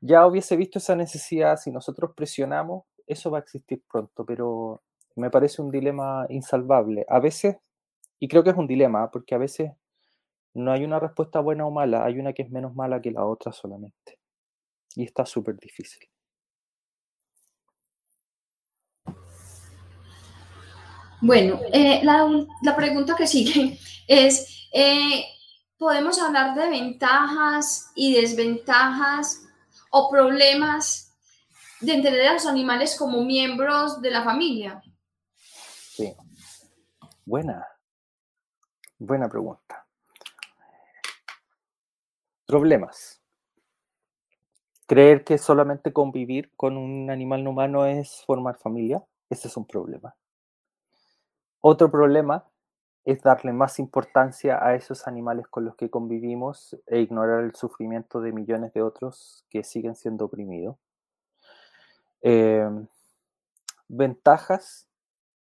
ya hubiese visto esa necesidad, si nosotros presionamos, eso va a existir pronto, pero me parece un dilema insalvable. A veces, y creo que es un dilema, porque a veces no hay una respuesta buena o mala, hay una que es menos mala que la otra solamente. Y está súper difícil. Bueno, eh, la, pregunta que sigue [LAUGHS] es, eh, ¿podemos hablar de ventajas y desventajas o problemas de entender a los animales como miembros de la familia? Sí. Buena. Buena pregunta. Problemas. Creer que solamente convivir con un animal no humano es formar familia, ese es un problema. Otro problema es darle más importancia a esos animales con los que convivimos e ignorar el sufrimiento de millones de otros que siguen siendo oprimidos. Em, ventajas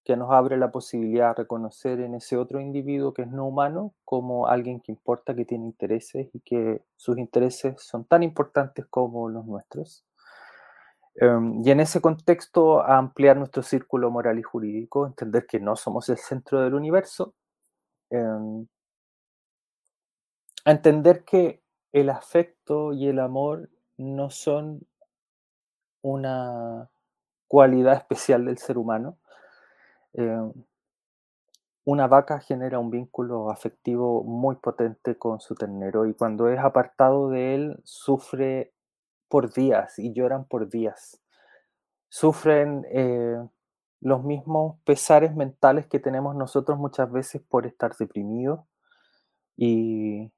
que nos abre la posibilidad de reconocer en ese otro individuo que es no humano como alguien que importa, que tiene intereses y que sus intereses son tan importantes como los nuestros. Em, y en ese contexto, ampliar nuestro círculo moral y jurídico, entender que no somos el centro del universo, em, entender que el afecto y el amor no son una cualidad especial del ser humano. Eh, una vaca genera un vínculo afectivo muy potente con su ternero y cuando es apartado de él sufre por días y lloran por días. Sufren eh, los mismos pesares mentales que tenemos nosotros muchas veces por estar deprimidos y,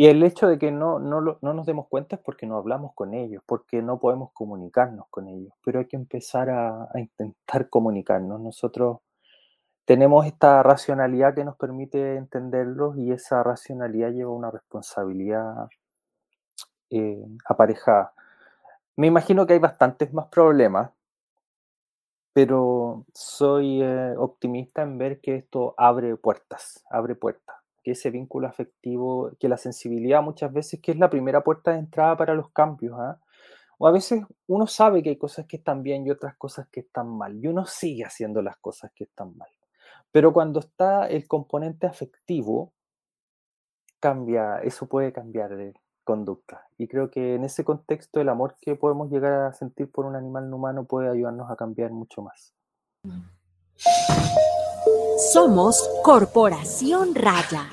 y el hecho de que no, no, no, nos demos cuenta es porque no hablamos con ellos, porque no podemos comunicarnos con ellos, pero hay que empezar a, intentar comunicarnos. Nosotros tenemos esta racionalidad que nos permite entenderlos y esa racionalidad lleva una responsabilidad eh, aparejada. Me imagino que hay bastantes más problemas, pero soy eh, optimista en ver que esto abre puertas, abre puertas que ese vínculo afectivo, que la sensibilidad muchas veces que es la primera puerta de entrada para los cambios. ¿ah? O a veces uno sabe que hay cosas que están bien y otras cosas que están mal, y uno sigue haciendo las cosas que están mal. Pero cuando está el componente afectivo, cambia, eso puede cambiar de conducta. Y creo que en ese contexto el amor que podemos llegar a sentir por un animal no humano puede ayudarnos a cambiar mucho más. Somos Corporación Raya.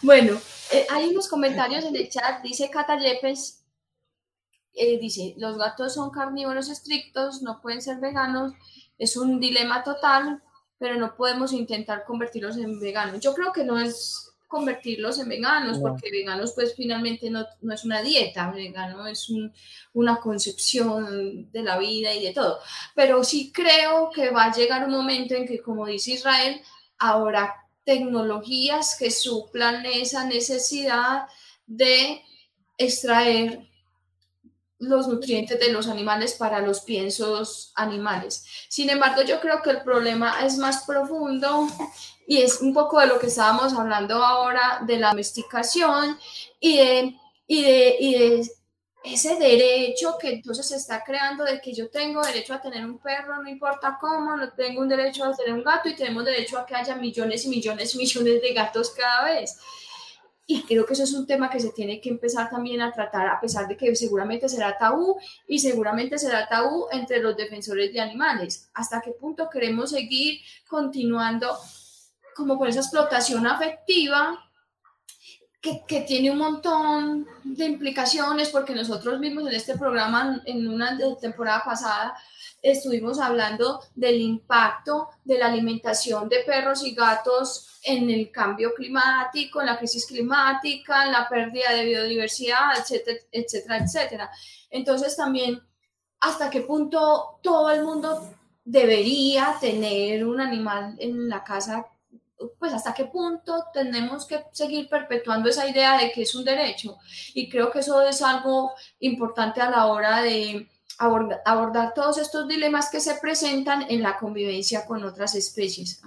Bueno, eh, hay unos comentarios en el chat. Dice Cata Yepes, eh, dice, los gatos son carnívoros estrictos, no pueden ser veganos. Es un dilema total, pero no podemos intentar convertirlos en veganos. Yo creo que no es convertirlos en veganos, porque veganos pues finalmente no, no, es una dieta, vegano es una concepción de la vida y de todo. Pero sí creo que va a llegar un momento en que, como dice Israel, ahora tecnologías que suplan esa necesidad de extraer los nutrientes de los animales para los piensos animales. Sin embargo, yo creo que el problema es más profundo y es un poco de lo que estábamos hablando ahora de la domesticación y de, y de, y de ese derecho que entonces se está creando de que yo tengo derecho a tener un perro, no importa cómo, no tengo un derecho a tener un gato y tenemos derecho a que haya millones y millones y millones de gatos cada vez. Y creo que eso es un tema que se tiene que empezar también a tratar, a pesar de que seguramente será tabú y seguramente será tabú entre los defensores de animales. ¿Hasta qué punto queremos seguir continuando como con esa explotación afectiva que, que, tiene un montón de implicaciones, porque nosotros mismos en este programa, en una temporada pasada, estuvimos hablando del impacto de la alimentación de perros y gatos en el cambio climático, en la crisis climática, en la pérdida de biodiversidad, etcétera, etcétera, etcétera. Entonces también, ¿hasta qué punto todo el mundo debería tener un animal en la casa? Pues hasta qué punto tenemos que seguir perpetuando esa idea de que es un derecho. Y creo que eso es algo importante a la hora de abordar, todos estos dilemas que se presentan en la convivencia con otras especies.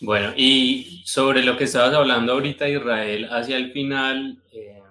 Bueno, y sobre lo que estabas hablando ahorita, Israel, hacia el final, eh,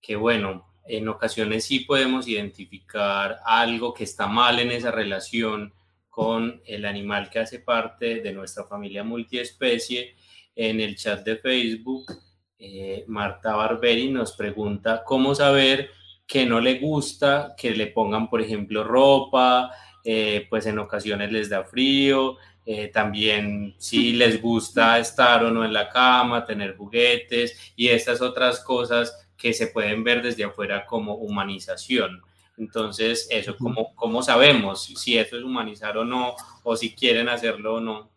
que bueno, en ocasiones sí podemos identificar algo que está mal en esa relación con el animal que hace parte de nuestra familia multiespecie. En el chat de Facebook, eh, Marta Barberi nos pregunta cómo saber que no le gusta que le pongan, por ejemplo, ropa, eh, pues en ocasiones les da frío, eh, también si les gusta [LAUGHS] estar o no en la cama, tener juguetes y estas otras cosas que se pueden ver desde afuera como humanización. Entonces, eso, ¿cómo, cómo sabemos si eso es humanizar o no, o si quieren hacerlo o no?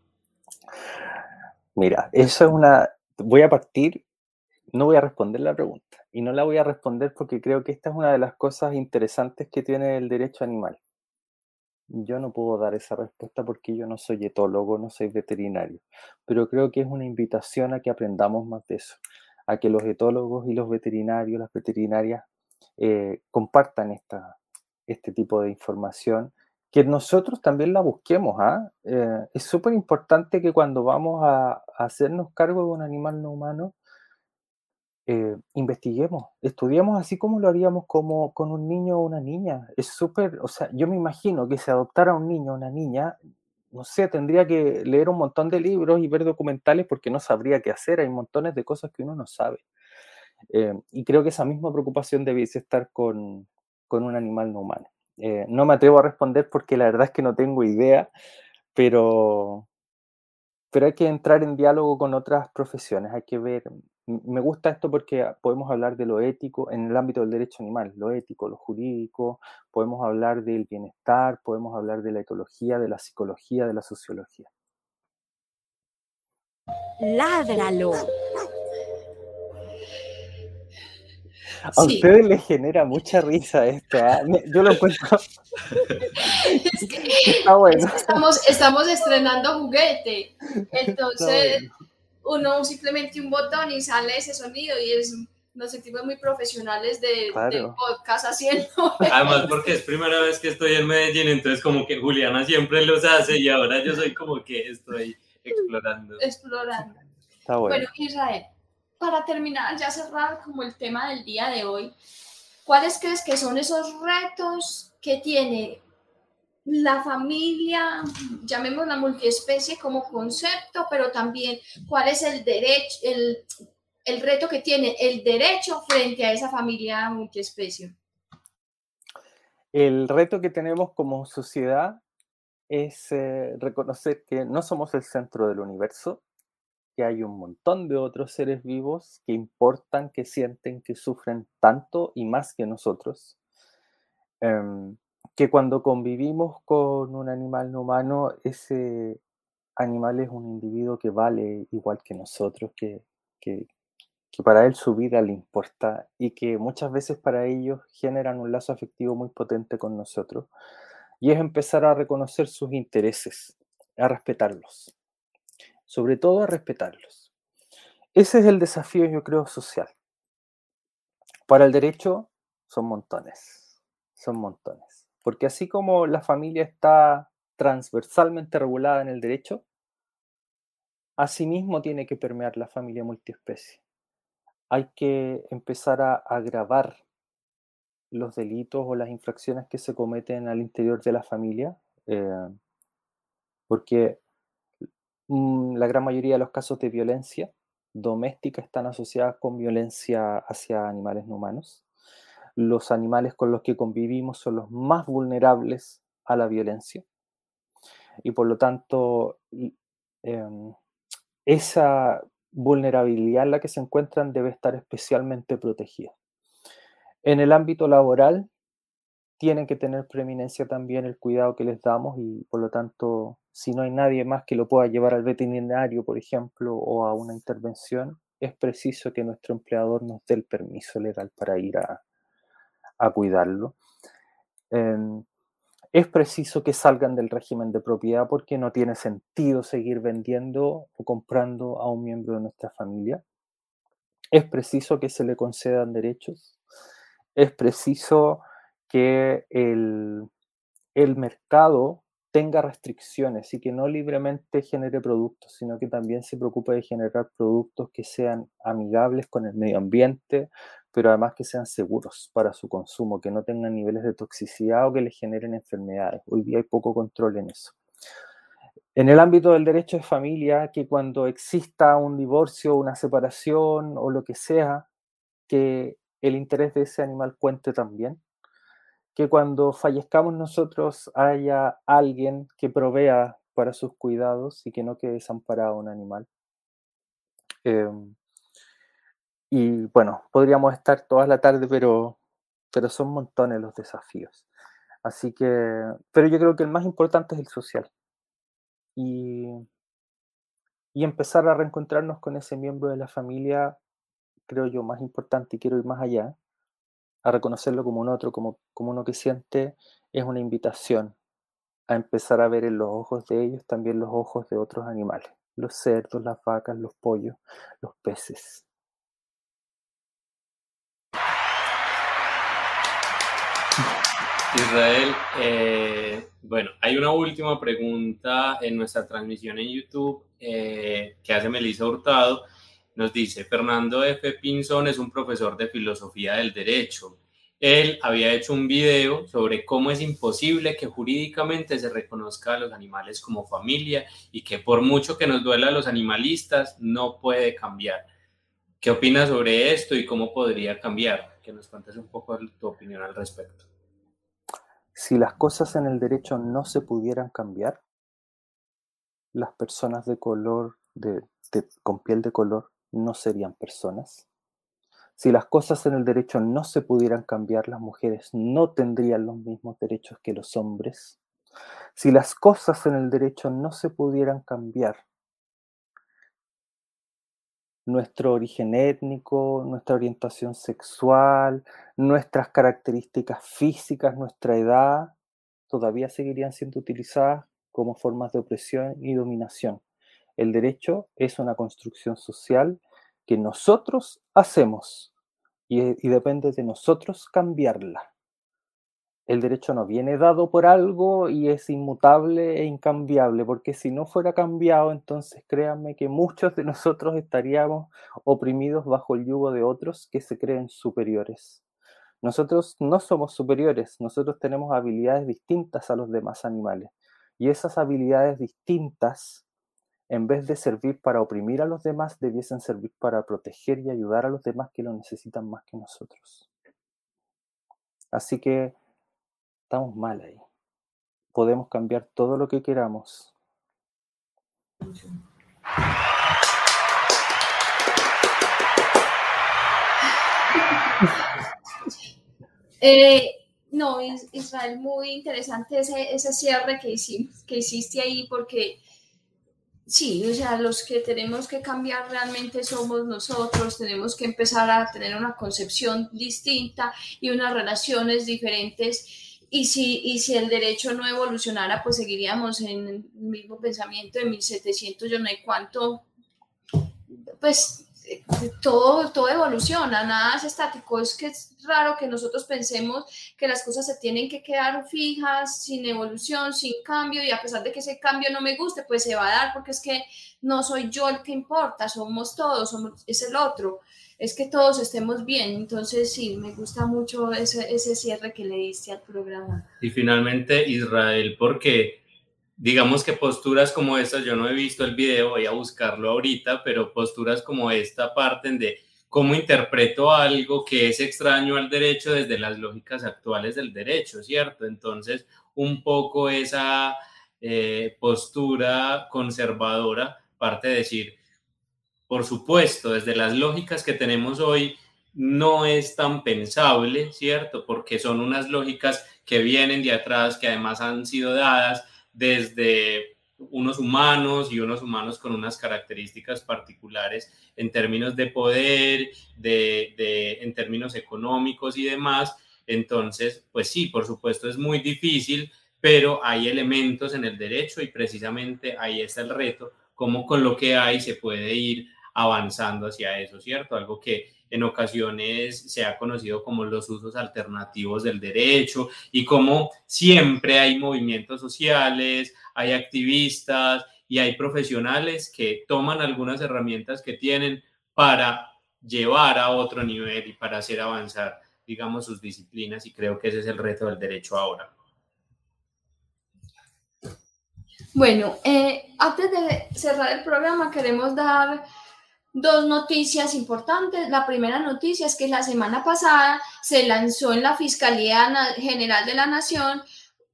Mira, eso es una... Voy a partir, no voy a responder la pregunta, y no la voy a responder porque creo que esta es una de las cosas interesantes que tiene el derecho animal. Yo no puedo dar esa respuesta porque yo no soy etólogo, no soy veterinario, pero creo que es una invitación a que aprendamos más de eso, a que los etólogos y los veterinarios, las veterinarias, eh, compartan esta, este tipo de información, que nosotros también la busquemos. ¿ah? Eh, es súper importante que cuando vamos a, hacernos cargo de un animal no humano, eh, investiguemos, estudiemos así como lo haríamos como con un niño o una niña. Es súper, o sea, yo me imagino que si adoptara un niño o una niña, no sé, tendría que leer un montón de libros y ver documentales porque no sabría qué hacer. Hay montones de cosas que uno no sabe. Eh, y creo que esa misma preocupación debiese estar con, con un animal no humano. Eh, no me atrevo a responder porque la verdad es que no tengo idea, pero, pero hay que entrar en diálogo con otras profesiones, hay que ver me gusta esto porque podemos hablar de lo ético en el ámbito del derecho animal, lo ético, lo jurídico, podemos hablar del bienestar, podemos hablar de la etología, de la psicología, de la sociología. Ládralo. A ustedes les genera mucha risa esto. ¿ah? Yo lo encuentro. [LAUGHS] [LAUGHS] Está bueno. estamos, estamos estrenando juguete. Entonces, uno simplemente un botón y sale ese sonido y es nos sentimos muy profesionales de, podcast haciendo. [LAUGHS] Además, porque es primera vez que estoy en Medellín, entonces como que Juliana siempre los hace y ahora yo soy como que estoy explorando. Explorando. Está bueno. bueno, Israel, para terminar, ya cerrar como el tema del día de hoy, ¿cuáles crees que son esos retos que tiene la familia, llamémosla multiespecie como concepto, pero también cuál es el derecho, el, el reto que tiene el derecho frente a esa familia multiespecie. El reto que tenemos como sociedad es eh, reconocer que no somos el centro del universo, que hay un montón de otros seres vivos que importan, que sienten, que sufren tanto y más que nosotros. Em, que cuando convivimos con un animal no humano, ese animal es un individuo que vale igual que nosotros, que, que, para él su vida le importa y que muchas veces para ellos generan un lazo afectivo muy potente con nosotros. Y es empezar a reconocer sus intereses, a respetarlos. Sobre todo a respetarlos. Ese es el desafío, yo creo, social. Para el derecho son montones, son montones. Porque así como la familia está transversalmente regulada en el derecho, asimismo tiene que permear la familia multiespecie. Hay que empezar a agravar los delitos o las infracciones que se cometen al interior de la familia, eh, porque la gran mayoría de los casos de violencia doméstica están asociadas con violencia hacia animales no humanos. Los animales con los que convivimos son los más vulnerables a la violencia y por lo tanto em, esa vulnerabilidad en la que se encuentran debe estar especialmente protegida. En el ámbito laboral, tienen que tener preeminencia también el cuidado que les damos y por lo tanto, si no hay nadie más que lo pueda llevar al veterinario, por ejemplo, o a una intervención, es preciso que nuestro empleador nos dé el permiso legal para ir a, cuidarlo. Em, es preciso que salgan del régimen de propiedad porque no tiene sentido seguir vendiendo o comprando a un miembro de nuestra familia. Es preciso que se le concedan derechos. Es preciso que el, el mercado tenga restricciones y que no libremente genere productos, sino que también se preocupe de generar productos que sean amigables con el medio ambiente, pero además que sean seguros para su consumo, que no tengan niveles de toxicidad o que les generen enfermedades. Hoy día hay poco control en eso. En el ámbito del derecho de familia, que cuando exista un divorcio, una separación o lo que sea, que el interés de ese animal cuente también. Que cuando fallezcamos nosotros haya alguien que provea para sus cuidados y que no quede desamparado un animal. Em, y bueno, podríamos estar toda la tarde, pero, pero son montones los desafíos. Así que, pero yo creo que el más importante es el social. Y, y empezar a reencontrarnos con ese miembro de la familia, creo yo, más importante, y quiero ir más allá, a reconocerlo como un otro, como, como uno que siente, es una invitación a empezar a ver en los ojos de ellos también los ojos de otros animales, los cerdos, las vacas, los pollos, los peces. Israel, eh, bueno, hay una última pregunta en nuestra transmisión en YouTube eh, que hace Melissa Hurtado. Nos dice, Fernando F. Pinzón es un profesor de filosofía del derecho. Él había hecho un video sobre cómo es imposible que jurídicamente se reconozca a los animales como familia y que por mucho que nos duela a los animalistas, no puede cambiar. ¿Qué opinas sobre esto y cómo podría cambiar? Que nos cuentes un poco tu opinión al respecto si las cosas en el derecho no se pudieran cambiar, las personas de color, de, con piel de color, no serían personas. Si las cosas en el derecho no se pudieran cambiar, las mujeres no tendrían los mismos derechos que los hombres. Si las cosas en el derecho no se pudieran cambiar, nuestro origen étnico, nuestra orientación sexual, nuestras características físicas, nuestra edad, todavía seguirían siendo utilizadas como formas de opresión y dominación. El derecho es una construcción social que nosotros hacemos y, y depende de nosotros cambiarla el derecho no viene dado por algo y es inmutable e incambiable, porque si no fuera cambiado, entonces créanme que muchos de nosotros estaríamos oprimidos bajo el yugo de otros que se creen superiores. Nosotros no somos superiores, nosotros tenemos habilidades distintas a los demás animales. Y esas habilidades distintas, en vez de servir para oprimir a los demás, debiesen servir para proteger y ayudar a los demás que lo necesitan más que nosotros. Así que estamos mal ahí. Podemos cambiar todo lo que queramos. Eh, no, Israel, muy interesante ese, ese cierre que, hicimos, que hiciste ahí, porque sí, o sea, los que tenemos que cambiar realmente somos nosotros, tenemos que empezar a tener una concepción distinta y unas relaciones diferentes. Y si, y si el derecho no evolucionara, pues seguiríamos en el mismo pensamiento de 1700, yo no hay cuánto, pues todo, todo evoluciona, nada es estático. Es que es raro que nosotros pensemos que las cosas se tienen que quedar fijas, sin evolución, sin cambio, y a pesar de que ese cambio no me guste, pues se va a dar porque es que no soy yo el que importa, somos todos, somos, es el otro. Es que todos estemos bien. Entonces, sí, me gusta mucho ese, ese cierre que le diste al programa. Y finalmente, Israel, porque digamos que posturas como estas, yo no he visto el video, voy a buscarlo ahorita, pero posturas como esta parten de cómo interpreto algo que es extraño al derecho desde las lógicas actuales del derecho, ¿cierto? Entonces, un poco esa eh, postura conservadora parte de decir, por supuesto, desde las lógicas que tenemos hoy, no es tan pensable, ¿cierto? Porque son unas lógicas que vienen de atrás, que además han sido dadas desde unos humanos y unos humanos con unas características particulares en términos de poder, de, en términos económicos y demás. Entonces, pues sí, por supuesto es muy difícil, pero hay elementos en el derecho y precisamente ahí está el reto, cómo con lo que hay se puede ir avanzando hacia eso, ¿cierto? Algo que en ocasiones se ha conocido como los usos alternativos del derecho y como siempre hay movimientos sociales, hay activistas y hay profesionales que toman algunas herramientas que tienen para llevar a otro nivel y para hacer avanzar, digamos, sus disciplinas y creo que ese es el reto del derecho ahora. Bueno, eh, antes de cerrar el programa queremos dar dos noticias importantes. La primera noticia es que la semana pasada se lanzó en la Fiscalía General de la Nación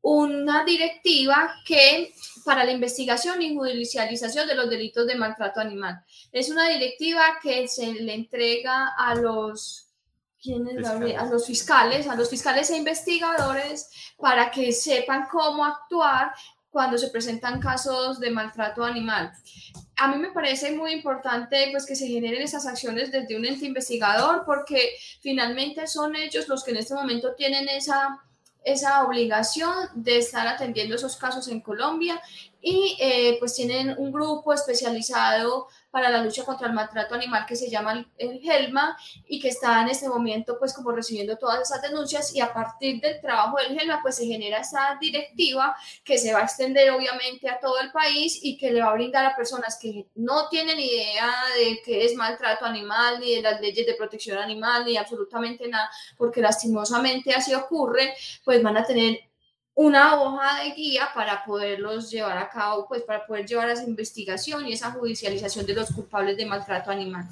una directiva que para la investigación y judicialización de los delitos de maltrato animal. Es una directiva que se le entrega a los a los fiscales, a los fiscales e investigadores para que sepan cómo actuar cuando se presentan casos de maltrato animal. A mí me parece muy importante pues, que se generen esas acciones desde un ente investigador porque finalmente son ellos los que en este momento tienen esa, esa obligación de estar atendiendo esos casos en Colombia y eh, pues tienen un grupo especializado para la lucha contra el maltrato animal que se llama el GELMA y que está en este momento pues como recibiendo todas esas denuncias y a partir del trabajo del GELMA pues se genera esa directiva que se va a extender obviamente a todo el país y que le va a brindar a personas que no tienen idea de qué es maltrato animal ni de las leyes de protección animal ni absolutamente nada porque lastimosamente así ocurre pues van a tener una hoja de guía para poderlos llevar a cabo, pues para poder llevar esa investigación y esa judicialización de los culpables de maltrato animal.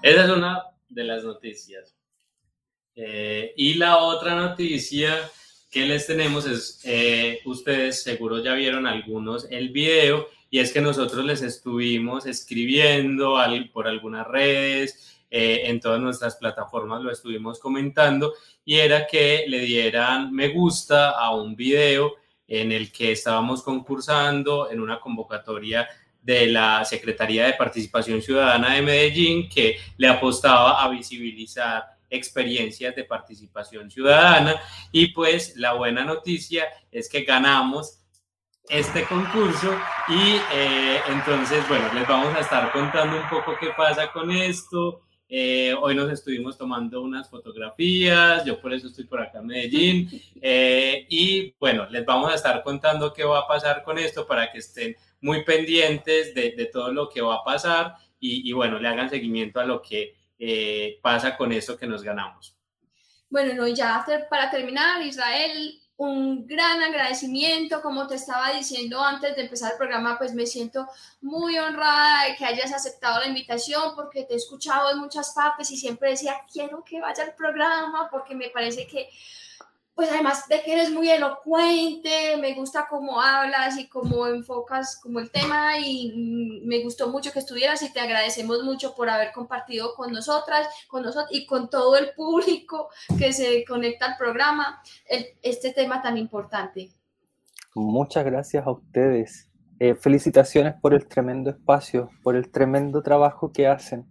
Esa es una de las noticias. Eh, y la otra noticia que les tenemos es, eh, ustedes seguro ya vieron algunos el video, y es que nosotros les estuvimos escribiendo por algunas redes, eh, en todas nuestras plataformas lo estuvimos comentando y era que le dieran me gusta a un video en el que estábamos concursando en una convocatoria de la Secretaría de Participación Ciudadana de Medellín que le apostaba a visibilizar experiencias de participación ciudadana. Y pues la buena noticia es que ganamos este concurso y eh, entonces bueno les vamos a estar contando un poco qué pasa con esto eh, hoy nos estuvimos tomando unas fotografías, yo por eso estoy por acá en Medellín. [LAUGHS] Eh, y bueno, les vamos a estar contando qué va a pasar con esto para que estén muy pendientes de, todo lo que va a pasar y, bueno, le hagan seguimiento a lo que eh, pasa con esto que nos ganamos. Bueno, no, ya para terminar, Israel, un gran agradecimiento, como te estaba diciendo antes de empezar el programa, pues me siento muy honrada de que hayas aceptado la invitación porque te he escuchado en muchas partes y siempre decía, quiero que vaya al programa porque me parece que pues además de que eres muy elocuente, me gusta cómo hablas y cómo enfocas como el tema y mm, me gustó mucho que estuvieras y te agradecemos mucho por haber compartido con nosotras, con nosotros y con todo el público que se conecta al programa este tema tan importante. Muchas gracias a ustedes. Eh, felicitaciones por el tremendo espacio, por el tremendo trabajo que hacen,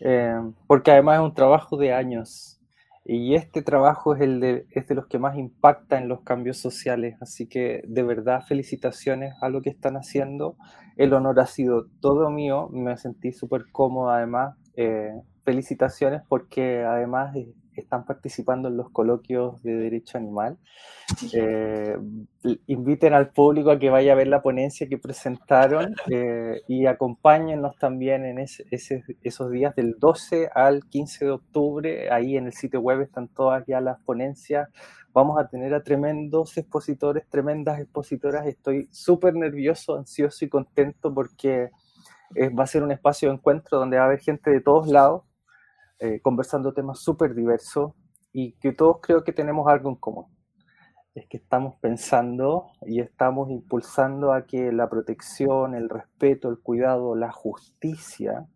eh, porque además es un trabajo de años Y este trabajo es, el de, es de los que más impacta en los cambios sociales, así que de verdad felicitaciones a lo que están haciendo. El honor ha sido todo mío, me sentí súper cómodo además. Eh, felicitaciones porque además están participando en los coloquios de derecho animal. Eh, inviten al público a que vaya a ver la ponencia que presentaron eh, y acompáñennos también en esos días del 12 al 15 de octubre. Ahí en el sitio web están todas ya las ponencias. Vamos a tener a tremendos expositores, tremendas expositoras. Estoy súper nervioso, ansioso y contento porque eh, va a ser un espacio de encuentro donde va a haber gente de todos lados eh, conversando temas súper diversos y que todos creo que tenemos algo en común. Es que estamos pensando y estamos impulsando a que la protección, el respeto, el cuidado, la justicia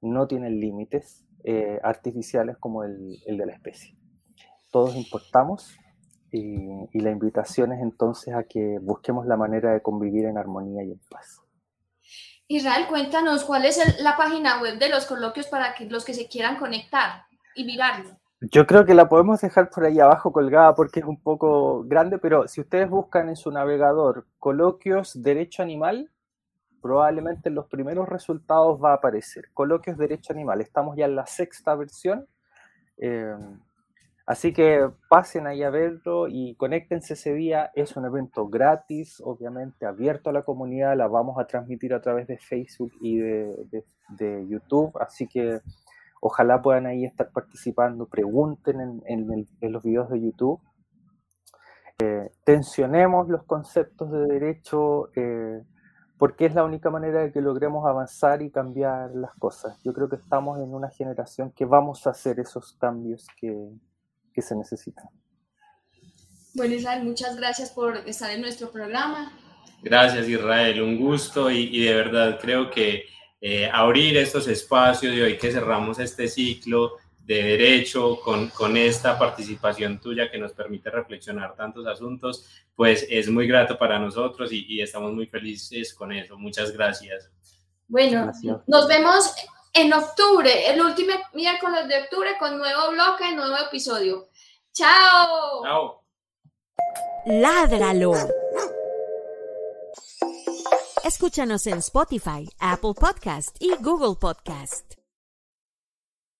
no tienen límites eh, artificiales como el, de la especie. Todos importamos y la invitación es entonces a que busquemos la manera de convivir en armonía y en paz. Israel, cuéntanos cuál es la página web de los coloquios para que los que se quieran conectar y mirarlo. Yo creo que la podemos dejar por ahí abajo colgada porque es un poco grande, pero si ustedes buscan en su navegador coloquios derecho animal, probablemente en los primeros resultados va a aparecer. Coloquios derecho animal, estamos ya en la sexta versión. Eh, Así que pasen ahí a verlo y conéctense ese día. Es un evento gratis, obviamente abierto a la comunidad. La vamos a transmitir a través de Facebook y de, YouTube. Así que ojalá puedan ahí estar participando. Pregunten en, los videos de YouTube. Eh, tensionemos los conceptos de derecho. Eh, porque es la única manera de que logremos avanzar y cambiar las cosas. Yo creo que estamos en una generación que vamos a hacer esos cambios que, que se necesitan. Bueno, Israel, muchas gracias por estar en nuestro programa. Gracias, Israel, un gusto y, de verdad creo que eh, abrir estos espacios y hoy que cerramos este ciclo de derecho con, con esta participación tuya que nos permite reflexionar tantos asuntos, pues es muy grato para nosotros y, estamos muy felices con eso. Muchas gracias. Bueno, nos vemos en octubre, el último miércoles de octubre con nuevo bloque, nuevo episodio. ¡Chao! ¡Chao! Ládralo. Escúchanos en Spotify, Apple Podcast y Google Podcast.